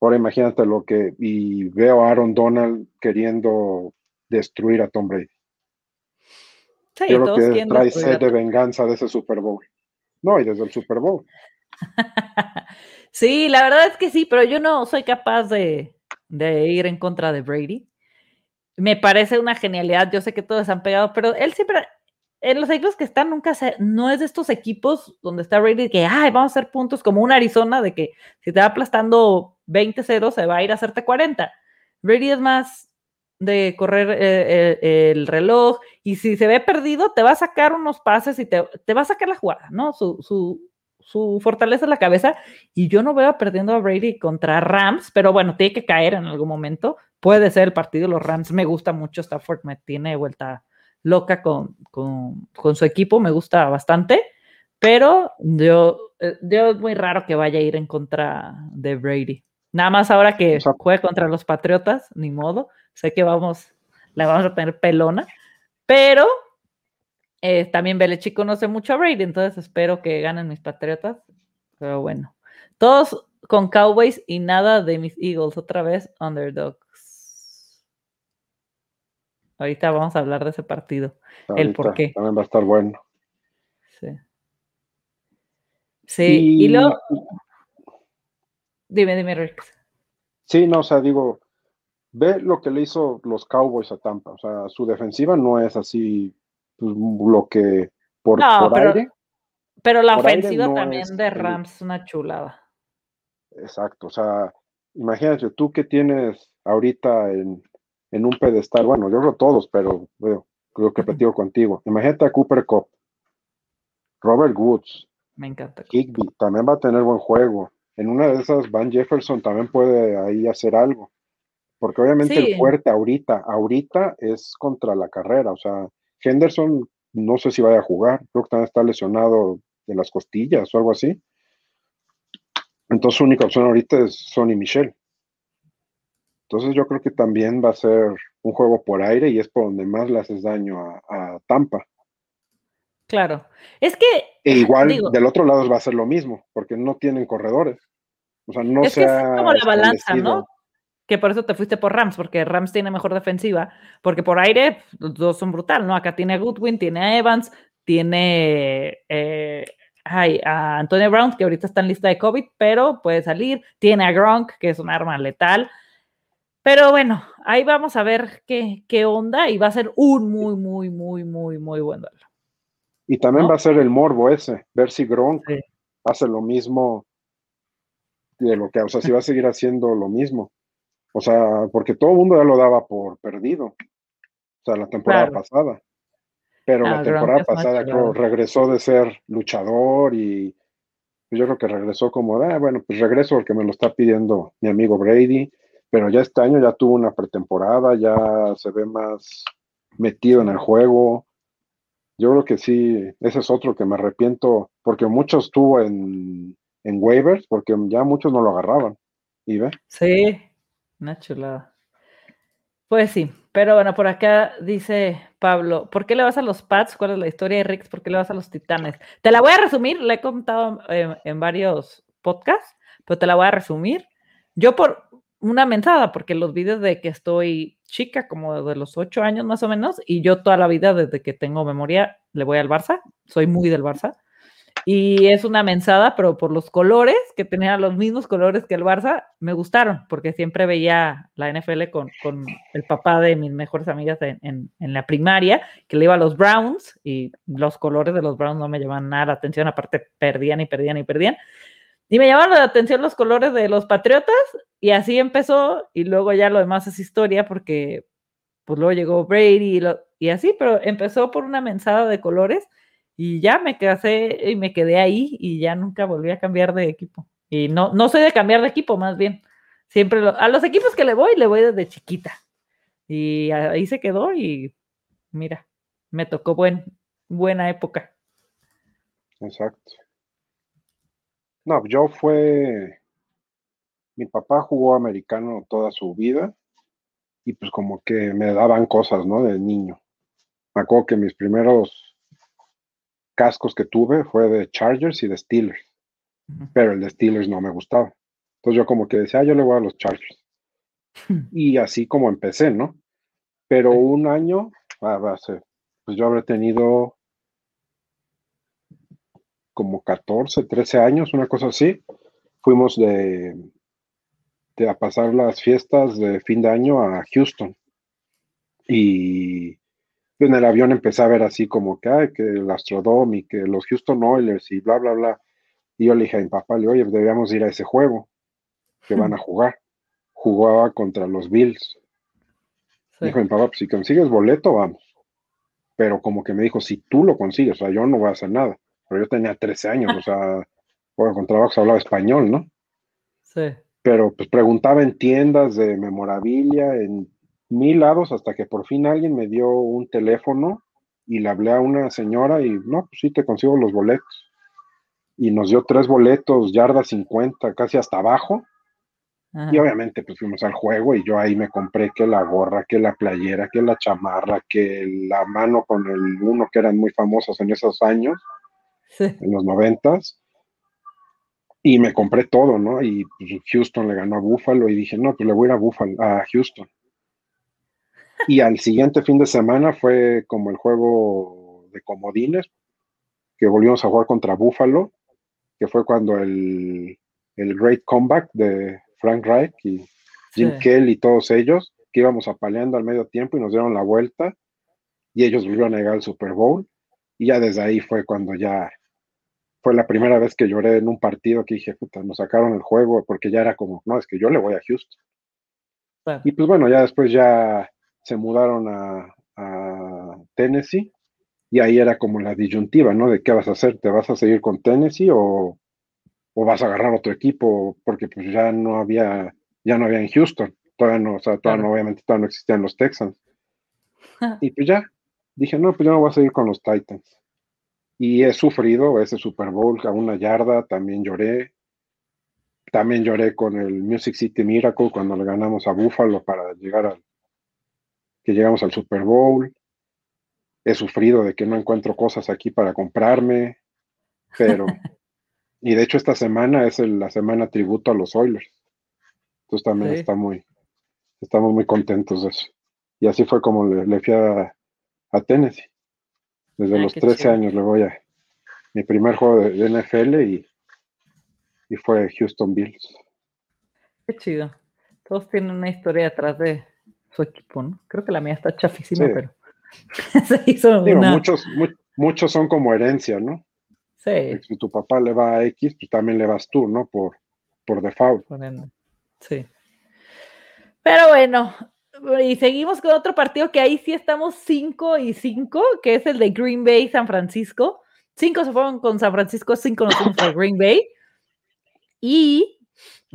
Ahora imagínate lo que, y veo a Aaron Donald queriendo destruir a Tom Brady. Sí, Yo creo que trae sed de venganza de ese Super Bowl. No, y desde el Super Bowl. sí, la verdad es que sí, pero yo no soy capaz de, de ir en contra de Brady. Me parece una genialidad. Yo sé que todos han pegado, pero él siempre, en los equipos que están, nunca se, no es de estos equipos donde está Brady que, ay, vamos a hacer puntos como un Arizona de que si te va aplastando 20-0 se va a ir a hacerte 40. Brady es más de correr eh, eh, el reloj y si se ve perdido te va a sacar unos pases y te, te va a sacar la jugada, ¿no? Su, su, su fortaleza es la cabeza y yo no veo perdiendo a Brady contra Rams, pero bueno, tiene que caer en algún momento. Puede ser el partido de los Rams. Me gusta mucho Stafford, me tiene vuelta loca con, su equipo, me gusta bastante, pero yo, eh, yo es muy raro que vaya a ir en contra de Brady. Nada más ahora que juegue contra los Patriotas, ni modo. Sé que vamos, la vamos a tener pelona, pero eh, también Belichick conoce mucho a Brady, entonces espero que ganen mis Patriotas. Pero bueno, todos con Cowboys y nada de mis Eagles, otra vez underdogs. Ahorita vamos a hablar de ese partido, el por qué. También va a estar bueno. Sí. Sí, y, luego. Dime, dime, Rick. Sí, no, o sea, digo, ve lo que le hizo los Cowboys a Tampa. O sea, su defensiva no es así pues, lo que por, no, pero, aire. Pero la ofensiva también de Rams es una chulada. Exacto, o sea, imagínate tú que tienes ahorita en, un pedestal, bueno, yo creo todos, pero creo que platico contigo. Imagínate a Cooper Cup, Robert Woods. Me encanta. Higby también va a tener buen juego. En una de esas, Van Jefferson también puede ahí hacer algo. Porque obviamente el fuerte ahorita, ahorita es contra la carrera. O sea, Henderson no sé si vaya a jugar, creo que también está lesionado de las costillas o algo así. Entonces su única opción ahorita es Sonny Michel. Entonces yo creo que también va a ser un juego por aire y es por donde más le haces daño a, Tampa. Claro. Es que. E igual del otro lado va a ser lo mismo, porque no tienen corredores. O sea, no es que es como la balanza, ¿no? que por eso te fuiste por Rams, porque Rams tiene mejor defensiva, porque por aire los dos son brutal, ¿no? Acá tiene a Goodwin, tiene a Evans, tiene eh, a Antonio Brown, que ahorita está en lista de COVID, pero puede salir, tiene a Gronk, que es un arma letal. Pero bueno, ahí vamos a ver qué, qué onda y va a ser un muy, muy, muy, muy, muy buen duelo. Y también va a ser el morbo ese, ver si Gronk hace lo mismo de lo que, o sea, si va a seguir haciendo lo mismo. O sea, porque todo el mundo ya lo daba por perdido. O sea, la temporada pasada. Pero la ah, temporada pasada creo, regresó de ser luchador y yo creo que regresó como, ah, bueno, pues regreso porque me lo está pidiendo mi amigo Brady. Pero ya este año ya tuvo una pretemporada, ya se ve más metido en el juego. Yo creo que sí, ese es otro que me arrepiento, porque muchos tuvo en, en waivers, porque ya muchos no lo agarraban. ¿Y ve? Sí, una chulada. Pues sí, pero bueno, por acá dice Pablo, ¿por qué le vas a los Pats? ¿Cuál es la historia de Rix? ¿Por qué le vas a los Titanes? Te la voy a resumir, la he contado en, varios podcasts, pero te la voy a resumir. Yo por una mensada, porque los videos de que estoy chica, como de los ocho años más o menos, y yo toda la vida, desde que tengo memoria, le voy al Barça, soy muy del Barça. Y es una mensada, pero por los colores, que tenían los mismos colores que el Barça, me gustaron, porque siempre veía la NFL con, con el papá de mis mejores amigas en, en, la primaria, que le iba a los Browns, y los colores de los Browns no me llamaban nada la atención, aparte perdían y perdían y perdían. Y me llamaron la atención los colores de los Patriotas, y así empezó, y luego ya lo demás es historia, porque pues luego llegó Brady, y así, pero empezó por una mensada de colores y ya me casé y me quedé ahí y ya nunca volví a cambiar de equipo. Y no, no soy de cambiar de equipo, más bien. Siempre a los equipos que le voy, le voy desde chiquita. Y ahí se quedó y mira, me tocó buen, buena época. Exacto. No, yo fue, mi papá jugó americano toda su vida y pues como que me daban cosas, ¿no? De niño. Me acuerdo que mis primeros cascos que tuve fue de Chargers y de Steelers, pero el de Steelers no me gustaba. Entonces yo como que decía, ah, yo le voy a los Chargers. Y así como empecé, ¿no? Pero un año, pues yo habré tenido como 14, 13 años, una cosa así. Fuimos de, de a pasar las fiestas de fin de año a Houston. Y en el avión empecé a ver así como que, ay, que el Astrodome y que los Houston Oilers y bla, bla, bla. Y yo le dije a mi papá, le oye, deberíamos ir a ese juego que van a jugar. Jugaba contra los Bills. Dijo mi papá, pues si consigues boleto, vamos. Pero como que me dijo, si tú lo consigues, o sea, yo no voy a hacer nada. Pero yo tenía 13 años, o sea, bueno, con trabajo se hablaba español, ¿no? Sí. Pero pues preguntaba en tiendas de memorabilia, en mil lados, hasta que por fin alguien me dio un teléfono y le hablé a una señora y, no, pues sí, te consigo los boletos. Y nos dio tres boletos, yarda 50, casi hasta abajo. Y obviamente pues fuimos al juego y yo ahí me compré que la gorra, que la playera, que la chamarra, que la mano con el uno que eran muy famosos en esos años, en los noventas. Y me compré todo, ¿no? Y pues, Houston le ganó a Buffalo y dije, no, pues le voy a ir a Buffalo, a Houston. Y al siguiente fin de semana fue como el juego de comodines, que volvimos a jugar contra Buffalo, que fue cuando el, el Great Comeback de Frank Reich y Jim Kelly y todos ellos, que íbamos apaleando al medio tiempo y nos dieron la vuelta y ellos volvieron a llegar al Super Bowl y ya desde ahí fue cuando ya fue la primera vez que lloré en un partido que dije, puta, nos sacaron el juego porque ya era como, no, es que yo le voy a Houston. Y pues bueno, ya después ya se mudaron a, Tennessee y ahí era como la disyuntiva, ¿no? De qué vas a hacer, ¿te vas a seguir con Tennessee o, o vas a agarrar otro equipo porque pues ya no había, ya no había en Houston, todavía no, o sea, todavía no, obviamente todavía no existían los Texans. y pues ya, dije, no, pues yo no voy a seguir con los Titans. Y he sufrido ese Super Bowl a una yarda, también lloré. También lloré con el Music City Miracle cuando le ganamos a Buffalo para llegar al, que llegamos al Super Bowl. He sufrido de que no encuentro cosas aquí para comprarme, pero Y de hecho esta semana es la semana tributo a los Oilers. Entonces también está muy, estamos muy contentos de eso. Y así fue como le, fui a, Tennessee. Desde los 13 años le voy a mi primer juego de, NFL y, y, fue Houston Bills. Qué chido. Todos tienen una historia atrás de su equipo, ¿no? Creo que la mía está chafísima, pero se hizo muchos, muchos son como herencia, ¿no? Sí. Si tu papá le va a X, pues también le vas tú, ¿no? Por, por default. Sí. Pero bueno, y seguimos con otro partido que ahí sí estamos 5 y 5, que es el de Green Bay San Francisco. 5 se fueron con San Francisco, 5 nos fuimos con Green Bay. Y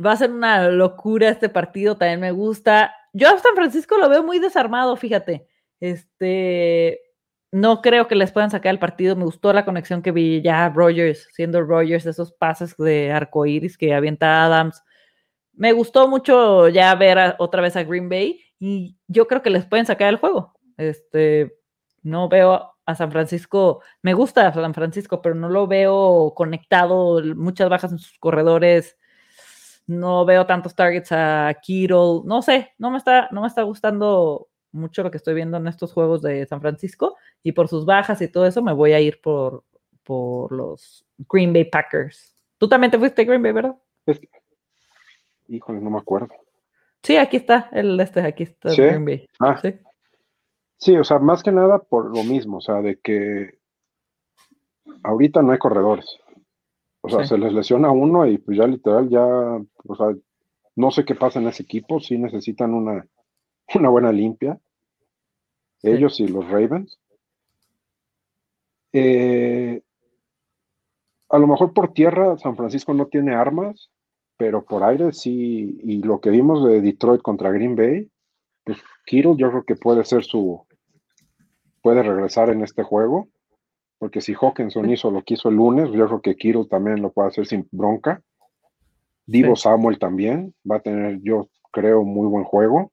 va a ser una locura este partido, también me gusta. Yo a San Francisco lo veo muy desarmado, fíjate. Este, no creo que les puedan sacar el partido. Me gustó la conexión que vi ya Rogers, siendo Rogers, esos pases de arcoiris que avienta Adams. Me gustó mucho ya ver otra vez a Green Bay y yo creo que les pueden sacar el juego. Este, no veo a San Francisco, me gusta San Francisco, pero no lo veo conectado, muchas bajas en sus corredores. No veo tantos targets a Kittle, no sé, no me está, no me está gustando mucho lo que estoy viendo en estos juegos de San Francisco y por sus bajas y todo eso me voy a ir por, por los Green Bay Packers. Tú también te fuiste a Green Bay, ¿verdad? Híjole, no me acuerdo. Sí, aquí está el este, aquí está Green Bay. Ah. ¿Sí? sí, o sea, más que nada por lo mismo, o sea, de que ahorita no hay corredores. O sea, se les lesiona uno y pues ya literal ya, o sea, no sé qué pasa en ese equipo, sí necesitan una, una buena limpia. ellos y los Ravens. Eh, a lo mejor por tierra San Francisco no tiene armas, pero por aire sí, y lo que vimos de Detroit contra Green Bay, pues Kittle yo creo que puede ser su, puede regresar en este juego, porque si Hawkinson hizo lo que hizo el lunes, yo creo que Kittle también lo puede hacer sin bronca. Divo Samuel también va a tener, yo creo, muy buen juego.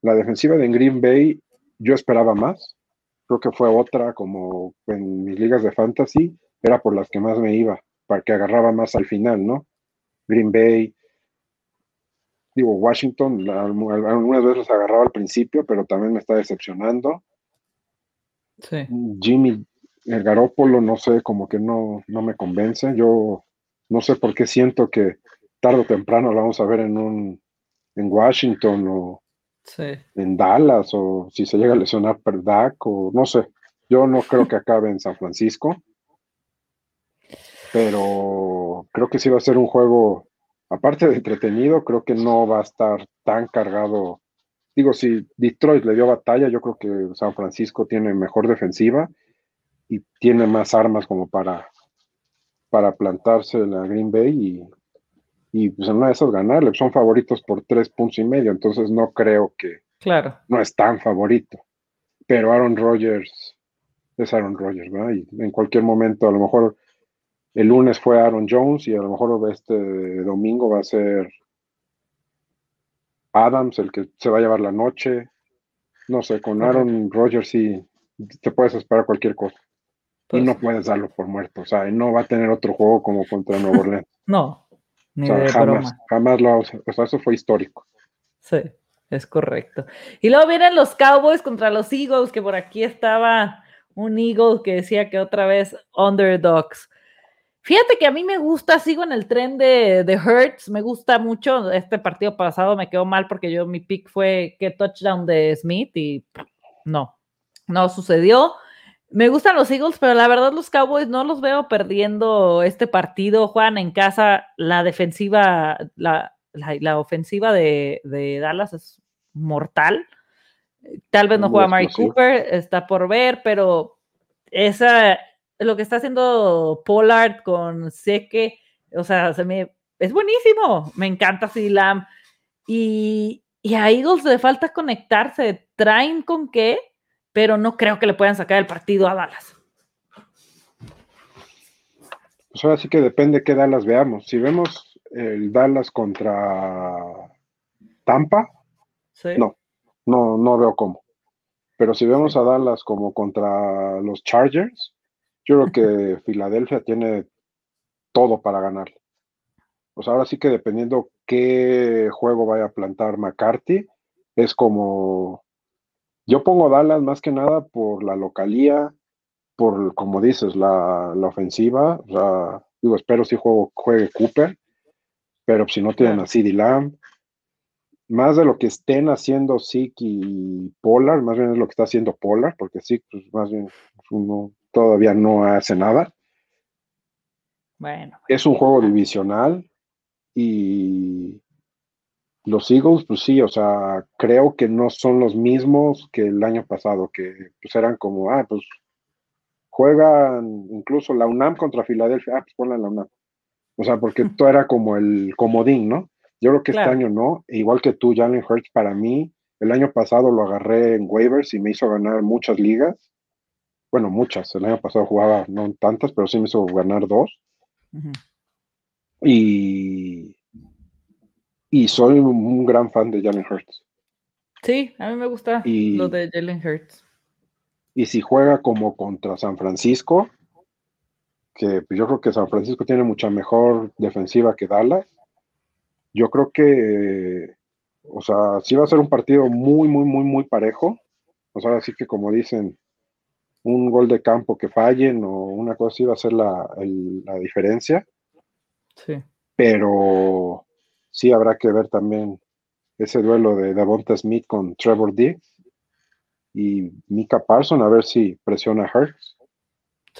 La defensiva de Green Bay, yo esperaba más. Creo que fue otra, como en mis ligas de fantasy, era por las que más me iba, para que agarraba más al final, ¿no? Green Bay, digo, Washington, algunas veces agarraba al principio, pero también me está decepcionando. Sí. Jimmy, el Garópolo, no sé, como que no, no me convence. Yo no sé por qué siento que tarde o temprano lo vamos a ver en un en Washington o en Dallas o si se llega a lesionar Perdac o no sé. Yo no creo que acabe en San Francisco. Pero creo que sí va a ser un juego, aparte de entretenido, creo que no va a estar tan cargado. Digo, si Detroit le dio batalla, yo creo que San Francisco tiene mejor defensiva y tiene más armas como para para plantarse la Green Bay y, pues en una de esas ganarle. Son favoritos por tres puntos y medio, entonces no creo que claro. no es tan favorito. Pero Aaron Rodgers es Aaron Rodgers, ¿verdad? Y en cualquier momento, a lo mejor el lunes fue Aaron Jones y a lo mejor este domingo va a ser Adams el que se va a llevar la noche. No sé, con Aaron Rodgers sí te puedes esperar cualquier cosa y no puedes darlo por muerto. O sea, no va a tener otro juego como contra Nuevo Orleans. no, ni de jamás, broma. jamás lo O sea, eso fue histórico. Sí, es correcto. Y luego vienen los Cowboys contra los Eagles, que por aquí estaba un Eagle que decía que otra vez underdogs. Fíjate que a mí me gusta, sigo en el tren de, de Hertz, me gusta mucho. Este partido pasado me quedó mal porque yo mi pick fue que touchdown de Smith y no, no sucedió. Me gustan los Eagles, pero la verdad los Cowboys no los veo perdiendo este partido. Juegan en casa, la defensiva, la, ofensiva de, Dallas es mortal. Tal vez no juega Mari Cooper, está por ver, pero esa, lo que está haciendo Pollard con Seque, o sea, se me, es buenísimo. Me encanta Silam. Y, y a Eagles le falta conectarse. ¿Traen con qué? pero no creo que le puedan sacar el partido a Dallas. Pues ahora sí que depende qué Dallas veamos. Si vemos el Dallas contra Tampa, no, no, no veo cómo. Pero si vemos a Dallas como contra los Chargers, yo creo que Filadelfia tiene todo para ganar. Pues ahora sí que dependiendo qué juego vaya a plantar McCarthy, es como yo pongo Dallas más que nada por la localía, por, como dices, la, ofensiva. O sea, digo, espero si juego, juegue Cooper, pero si no tienen a CD Lamb, más de lo que estén haciendo Zeke y Polar, más bien es lo que está haciendo Polar, porque Zeke, pues más bien uno todavía no hace nada. Bueno. Es un juego divisional y los Eagles, pues sí, o sea, creo que no son los mismos que el año pasado, que pues eran como, ah, pues juegan incluso la UNAM contra Filadelfia, ah, pues ponla en la UNAM. O sea, porque todo era como el comodín, ¿no? Yo creo que este año no, igual que tú, Jalen Hurts, para mí, el año pasado lo agarré en waivers y me hizo ganar muchas ligas. Bueno, muchas. El año pasado jugaba no tantas, pero sí me hizo ganar dos. Y y soy un gran fan de Jalen Hurts. Sí, a mí me gusta lo de Jalen Hurts. Y si juega como contra San Francisco, que pues, yo creo que San Francisco tiene mucha mejor defensiva que Dallas, yo creo que, o sea, sí va a ser un partido muy, muy, muy, muy parejo. O sea, así que como dicen, un gol de campo que fallen o una cosa así va a ser la, la diferencia. Sí. Pero sí habrá que ver también ese duelo de Davonta Smith con Trevor Diggs y Mika Parson a ver si presiona a Hurts.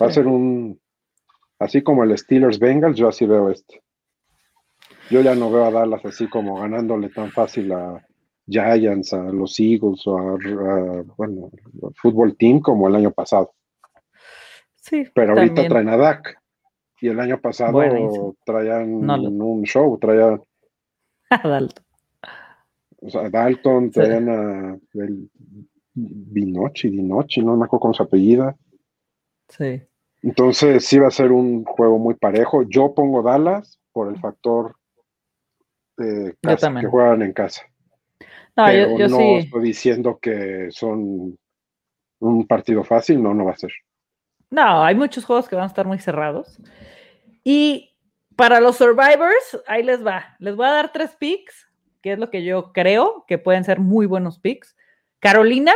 Va a ser un, así como el Steelers Bengals, yo así veo este. Yo ya no veo a Dallas así como ganándole tan fácil a, Giants, a los Eagles o a, bueno, fútbol team como el año pasado. Sí. Pero ahorita traen a Dak. Y el año pasado traían un show, traían a Dalton. O sea, Dalton, traían a el Dinochi, Dinochi, no me acuerdo cómo se apellida. Sí. Entonces sí va a ser un juego muy parejo. Yo pongo Dallas por el factor de casa, que juegan en casa. No, yo, no estoy diciendo que son un partido fácil, no, no va a ser. No, hay muchos juegos que van a estar muy cerrados. Y para los Survivors, ahí les va. Les voy a dar tres picks, que es lo que yo creo que pueden ser muy buenos picks. Carolina,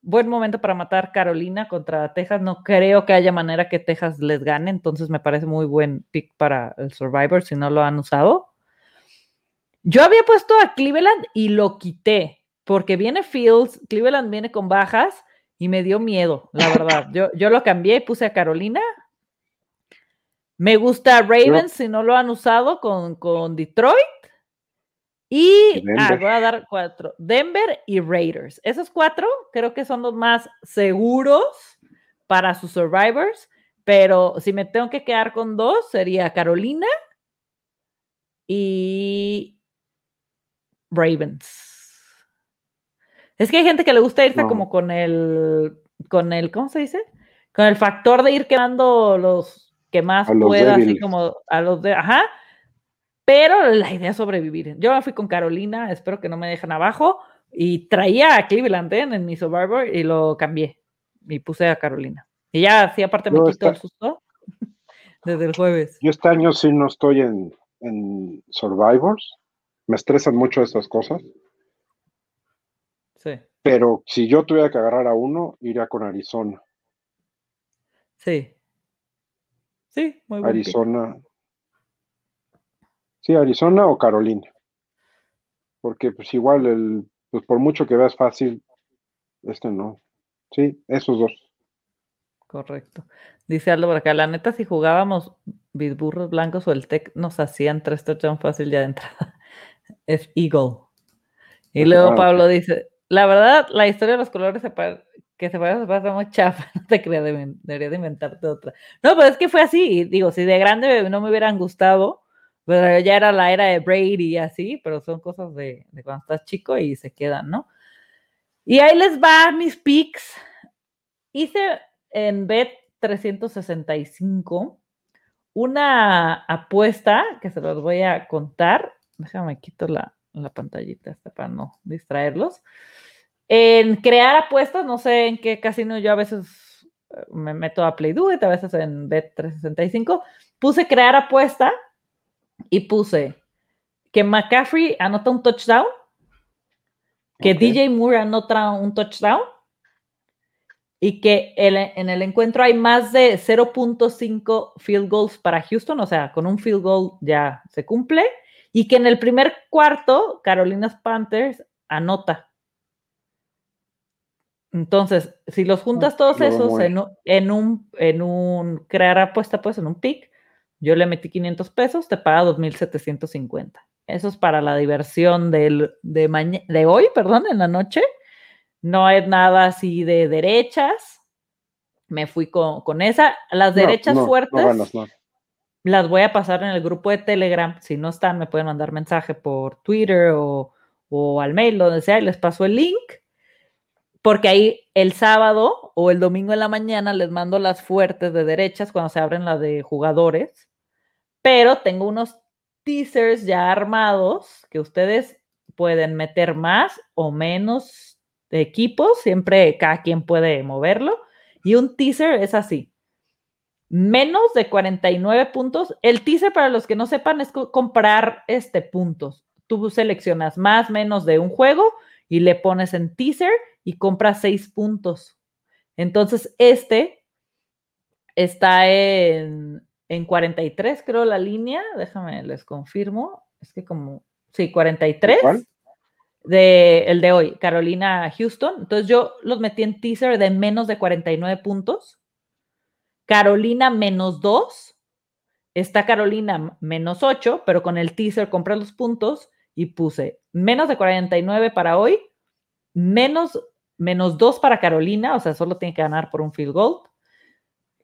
buen momento para matar Carolina contra Texas. No creo que haya manera que Texas les gane, entonces me parece muy buen pick para el Survivor si no lo han usado. Yo había puesto a Cleveland y lo quité, porque viene Fields, Cleveland viene con bajas y me dio miedo, la verdad. Yo, yo lo cambié y puse a Carolina. Me gusta Ravens si no lo han usado con, con Detroit. Y ah, voy a dar cuatro. Denver y Raiders. Esos cuatro creo que son los más seguros para sus survivors. Pero si me tengo que quedar con dos, sería Carolina y Ravens. Es que hay gente que le gusta irse como con el, con el, ¿cómo se dice? Con el factor de ir quedando los que más pueda, así como a los de, ajá. Pero la idea es sobrevivir. Yo fui con Carolina, espero que no me dejen abajo. Y traía a Cleveland ¿eh? en mi Survivor y lo cambié. Y puse a Carolina. Y ya, sí, aparte me quito el susto desde el jueves. Yo este año sí no estoy en, en Survivors me estresan mucho estas cosas. Sí. Pero si yo tuviera que agarrar a uno, iría con Arizona. Sí. Sí, muy bien. Arizona. Sí, Arizona o Carolina. Porque pues igual el, pues por mucho que veas fácil, este no. Sí, esos dos. Correcto. Dice Aldo por acá, la neta, si jugábamos Bisburros Blancos o el Tech, nos hacían tres touchdowns fácil ya de entrada es Eagle. Y luego Pablo dice, la verdad, la historia de los colores que se parece pasa muy chafa, no te creas, debería de inventarte otra. No, pero es que fue así, digo, si de grande no me hubieran gustado, pero ya era la era de Brady y así, pero son cosas de, de cuando estás chico y se quedan, ¿no? Y ahí les va mis picks. Hice en Bet 365 una apuesta que se los voy a contar déjame quito la, la pantallita esta para no distraerlos. En crear apuestas, no sé en qué casino yo a veces eh, me meto a Play Do a veces en Bet365, puse crear apuesta y puse que McCaffrey anota un touchdown, que DJ Moore anota un touchdown y que en el encuentro hay más de 0.5 field goals para Houston, o sea, con un field goal ya se cumple y que en el primer cuarto Carolinas Panthers anota. Entonces, si los juntas todos esos en, un, en un crear apuesta, pues en un pick, yo le metí 500 pesos, te paga 2.750. Eso es para la diversión de, de hoy, perdón, en la noche. No es nada así de derechas. Me fui con, esa. Las derechas fuertes las voy a pasar en el grupo de Telegram. Si no están, me pueden mandar mensaje por Twitter o, al mail, donde sea, y les paso el link. Porque ahí el sábado o el domingo en la mañana les mando las fuertes de derechas cuando se abren las de jugadores. Pero tengo unos teasers ya armados que ustedes pueden meter más o menos equipos. Siempre cada quien puede moverlo. Y un teaser es así menos de 49 puntos. El teaser, para los que no sepan, es comprar este puntos. Tú seleccionas más, menos de un juego y le pones en teaser y compras seis puntos. Entonces, este está en, en 43, creo, la línea. Déjame, les confirmo. Es que como, sí, 43. De, el de hoy, Carolina Houston. Entonces yo los metí en teaser de menos de 49 puntos Carolina menos 2, está Carolina menos 8, pero con el teaser compré los puntos y puse menos de 49 para hoy, menos, menos 2 para Carolina, o sea, solo tiene que ganar por un field goal.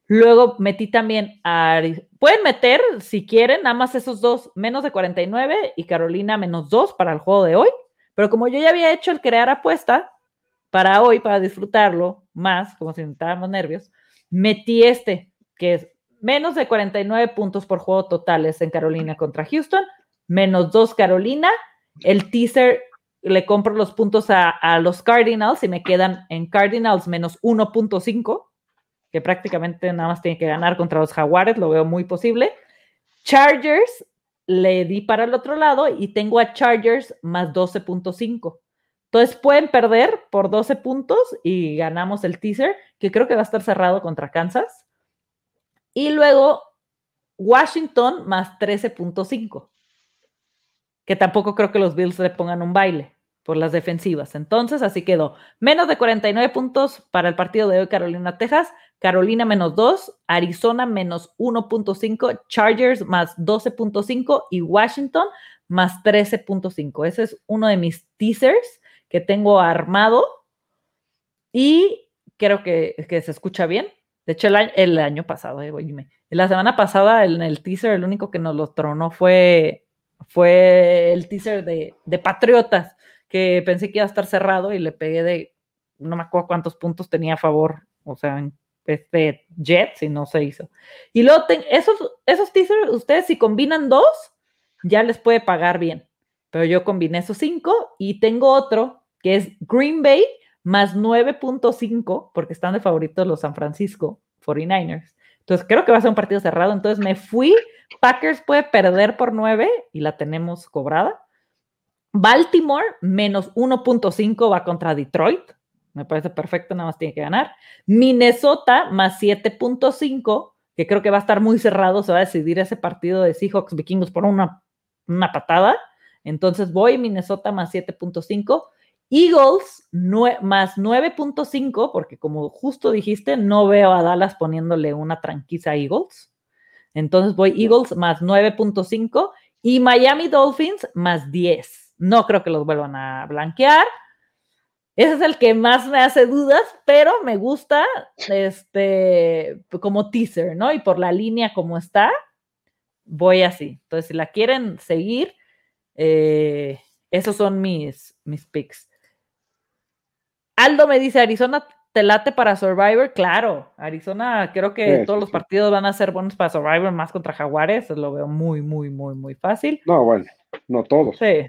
Luego metí también a... Pueden meter, si quieren, nada más esos dos, menos de 49 y Carolina menos 2 para el juego de hoy. Pero como yo ya había hecho el crear apuesta para hoy, para disfrutarlo más, como si más nervios, metí este, que es menos de 49 puntos por juego totales en Carolina contra Houston, menos 2 Carolina. El teaser le compro los puntos a, a los Cardinals y me quedan en Cardinals menos 1.5 que prácticamente nada más tiene que ganar contra los Jaguares, lo veo muy posible. Chargers le di para el otro lado y tengo a Chargers más 12.5. Entonces pueden perder por 12 puntos y ganamos el teaser, que creo que va a estar cerrado contra Kansas. Y luego Washington más 13.5, que tampoco creo que los Bills le pongan un baile por las defensivas. Entonces, así quedó. Menos de 49 puntos para el partido de hoy, Carolina-Texas. Carolina menos 2, Arizona menos 1.5, Chargers más 12.5 y Washington más 13.5. Ese es uno de mis teasers que tengo armado y creo que, que se escucha bien. De hecho, el año, pasado, eh, la semana pasada en el teaser, el único que nos lo tronó fue, fue el teaser de, de Patriotas que pensé que iba a estar cerrado y le pegué de, no me acuerdo cuántos puntos tenía a favor, o sea, en este Jets y no se hizo. Y luego, esos, esos teasers, ustedes si combinan dos, ya les puede pagar bien. Pero yo combiné esos cinco y tengo otro que es Green Bay más 9.5, porque están de favoritos los San Francisco 49ers. Entonces creo que va a ser un partido cerrado. Entonces me fui. Packers puede perder por 9 y la tenemos cobrada. Baltimore menos 1.5 va contra Detroit. Me parece perfecto, nada más tiene que ganar. Minnesota más 7.5, que creo que va a estar muy cerrado, se va a decidir ese partido de Seahawks Vikingos por una, una patada. Entonces voy Minnesota más 7.5. Eagles más 9.5, porque como justo dijiste, no veo a Dallas poniéndole una tranquiza a Eagles. Entonces voy Eagles más 9.5 y Miami Dolphins más 10. No creo que los vuelvan a blanquear. Ese es el que más me hace dudas, pero me gusta este como teaser, ¿no? Y por la línea como está, voy así. Entonces, si la quieren seguir, eh, esos son mis, mis picks. Aldo me dice, Arizona te late para Survivor. Claro, Arizona creo que todos los partidos van a ser buenos para Survivor, más contra Jaguares. Lo veo muy, muy, muy, muy fácil. No, bueno, no todos. Sí,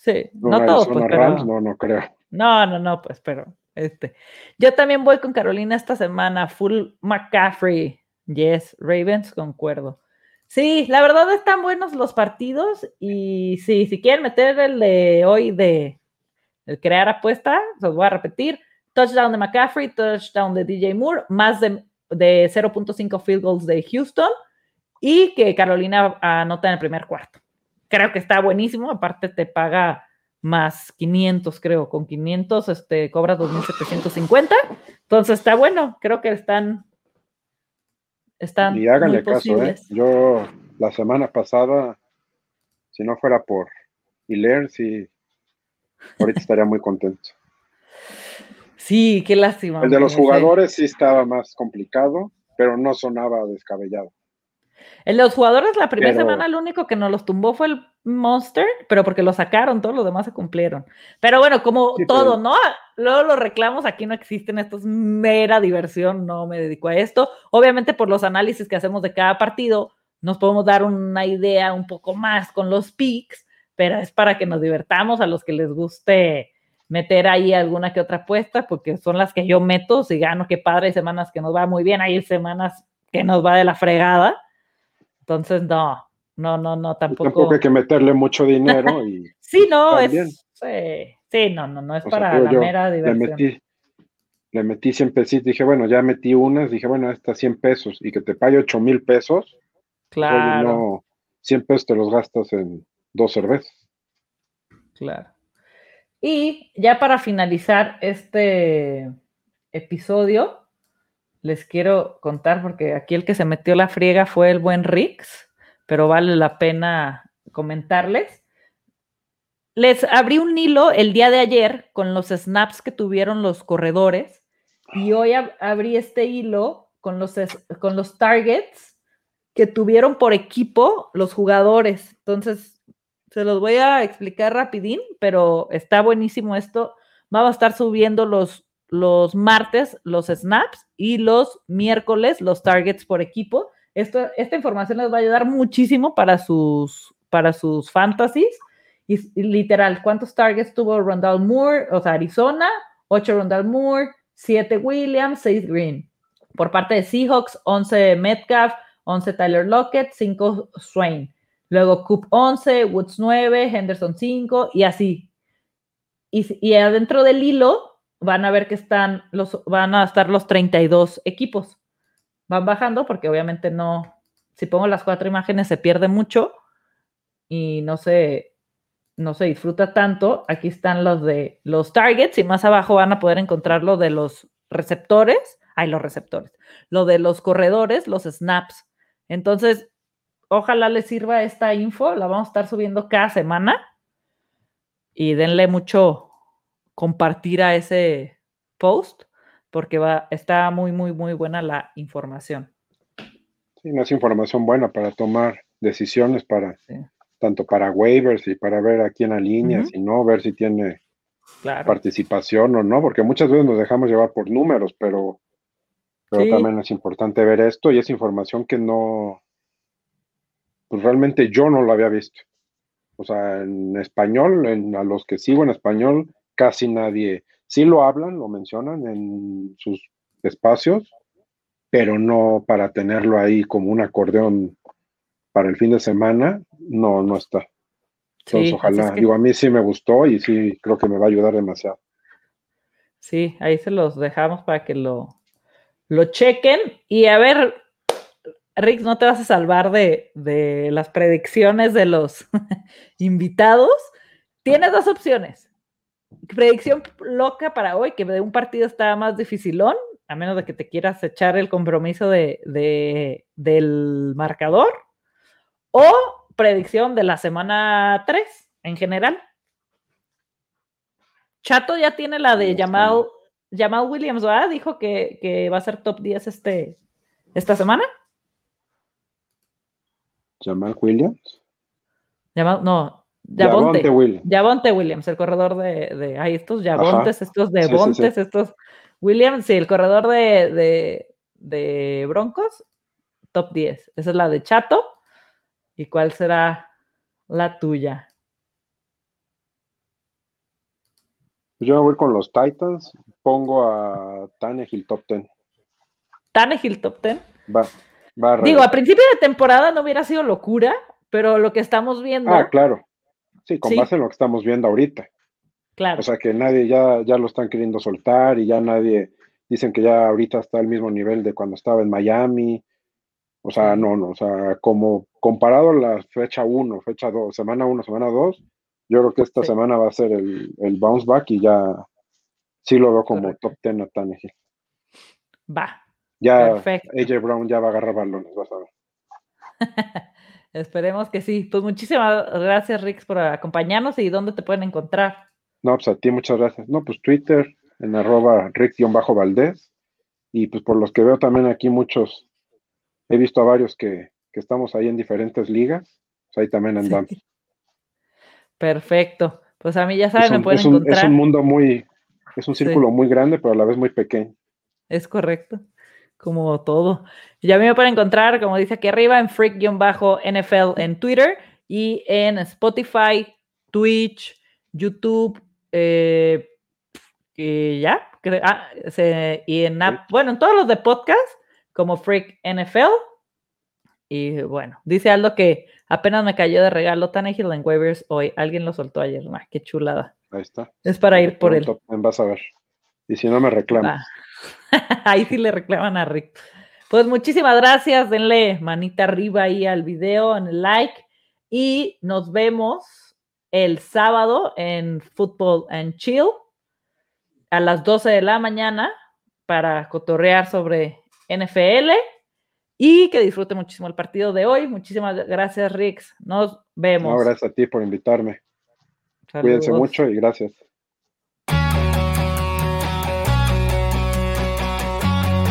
Sí, no, todos, pues, no, no creo. No, no, no, pues, pero este. Yo también voy con Carolina esta semana, full McCaffrey. Yes, Ravens, concuerdo. Sí, la verdad están buenos los partidos y sí, si quieren meter el de hoy de el crear apuesta, los voy a repetir. Touchdown de McCaffrey, touchdown de DJ Moore, más de, de 0.5 field goals de Houston y que Carolina anota en el primer cuarto creo que está buenísimo, aparte te paga más 500, creo, con 500 este, cobra 2.750, entonces está bueno, creo que están... están y háganle caso, ¿eh? yo la semana pasada, si no fuera por Hilaire, sí, ahorita estaría muy contento. Sí, qué lástima. El de los jugadores sí estaba más complicado, pero no sonaba descabellado. En los jugadores la primera semana lo único que nos los tumbó fue el Monster, pero porque lo sacaron, todos los demás se cumplieron. Pero bueno, como todo, ¿no? Luego los reclamos aquí no existen, esto es mera diversión, no me dedico a esto. Obviamente por los análisis que hacemos de cada partido, nos podemos dar una idea un poco más con los picks, pero es para que nos divertamos a los que les guste meter ahí alguna que otra apuesta, porque son las que yo meto, si gano, qué padre, hay semanas que nos va muy bien, hay semanas que nos va de la fregada entonces, no, no, no, no, tampoco. Tampoco hay que meterle mucho dinero y. sí, no, es. Sí, no, no, no es para la mera diversión. Le metí, le metí 100 pesos, dije, bueno, ya metí unas, dije, bueno, estas 100 pesos y que te pague 8 mil pesos. Pues, claro. no, 100 pesos te los gastas en dos cervezas. Claro. Y ya para finalizar este episodio, les quiero contar, porque aquí el que se metió la friega fue el buen Rix, pero vale la pena comentarles. les abrí un hilo el día de ayer con los snaps que tuvieron los corredores y hoy abrí este hilo con los, con los targets que tuvieron por equipo los jugadores. Entonces, se los voy a explicar rapidín, pero está buenísimo esto. Vamos a estar subiendo los, los martes los snaps y los miércoles los targets por equipo. Esto, esta información les va a ayudar muchísimo para sus, para sus fantasies. Y, literal, ¿cuántos targets tuvo Rondell Moore? O sea, Arizona, 8 Rondell Moore, 7 Williams, 6 Green. Por parte de Seahawks, 11 Metcalf, 11 Tyler Lockett, 5 Swain. Luego Coop 11, Woods 9, Henderson 5 y así. Y, adentro del hilo van a ver que están los, van a estar los 32 equipos. Van bajando porque obviamente no, si pongo las cuatro imágenes se pierde mucho y no se, no se disfruta tanto. Aquí están los de los targets y más abajo van a poder encontrar lo de los receptores. Hay los receptores. Lo de los corredores, los snaps. Entonces, ojalá les sirva esta info. La vamos a estar subiendo cada semana. Y denle mucho compartir a ese post porque va, está muy, muy, muy buena la información. Sí, no es información buena para tomar decisiones para tanto para waivers y para ver a quién alinea, y no, ver si tiene participación o no, porque muchas veces nos dejamos llevar por números, pero, pero también es importante ver esto y es información que no, pues realmente yo no lo había visto. O sea, en español, en, a los que sigo en español, casi nadie, sí lo hablan, lo mencionan en sus espacios, pero no para tenerlo ahí como un acordeón para el fin de semana, no, no está. Entonces, ojalá, digo, a mí sí me gustó y sí creo que me va a ayudar demasiado. Sí, ahí se los dejamos para que lo, lo chequen. Y a ver, Rick, no te vas a salvar de, de las predicciones de los invitados. Tienes dos opciones. Predicción loca para hoy, que de un partido está más dificilón, a menos de que te quieras echar el compromiso de, de del marcador o predicción de la semana 3 en general. Chato ya tiene la de Jamal, Jamal Williams, ¿verdad? Dijo que, va a ser top 10 este, esta semana. ¿Jamal Williams? no, Javonte, Williams. Williams, el corredor de, de hay estos Javontes, estos de Bontes, estos Williams, sí, el corredor de, de, de Broncos, top 10. Esa es la de Chato. ¿Y cuál será la tuya? Yo voy con los Titans, pongo a Tannehill top 10. Tannehill top 10. Va, Digo, a principio de temporada no hubiera sido locura, pero lo que estamos viendo. Ah, claro. Sí, con base en lo que estamos viendo ahorita. Claro. O sea que nadie ya, ya lo están queriendo soltar y ya nadie, dicen que ya ahorita está al mismo nivel de cuando estaba en Miami. O sea, no, no, o sea, como comparado a la fecha 1, fecha 2, semana 1, semana 2, yo creo que esta semana va a ser el, bounce back y ya sí lo veo como top 10 a Tannehill. Va. Ya AJ Brown ya va a agarrar balones, vas a ver. Esperemos que sí. Pues muchísimas gracias, Rix, por acompañarnos y dónde te pueden encontrar. No, pues a ti muchas gracias. No, pues Twitter en arroba Rick-Valdés. Y pues por los que veo también aquí muchos he visto a varios que, estamos ahí en diferentes ligas, pues ahí también andamos. Perfecto. Pues a mí ya saben, me pueden es encontrar. Es un mundo muy, es un círculo muy grande, pero a la vez muy pequeño. Es correcto, como todo. Ya me pueden encontrar, como dice aquí arriba, en freak-nfl en Twitter y en Spotify, Twitch, YouTube, eh, y ya, ah, y en bueno, en todos los de podcast como Freak NFL. Y bueno, dice Aldo que apenas me cayó de regalo Tannehill en waivers hoy. Alguien lo soltó ayer. Ah, qué chulada. Ahí está. Es para ir por él. Vas a ver. Y si no me reclaman. ahí sí le reclaman a Rick. Pues muchísimas gracias. Denle manita arriba ahí al video, en el like. Y nos vemos el sábado en Football and Chill a las 12 de la mañana para cotorrear sobre NFL y que disfrute muchísimo el partido de hoy. Muchísimas gracias, Rix. Nos vemos. gracias a ti por invitarme. Cuídense mucho y gracias.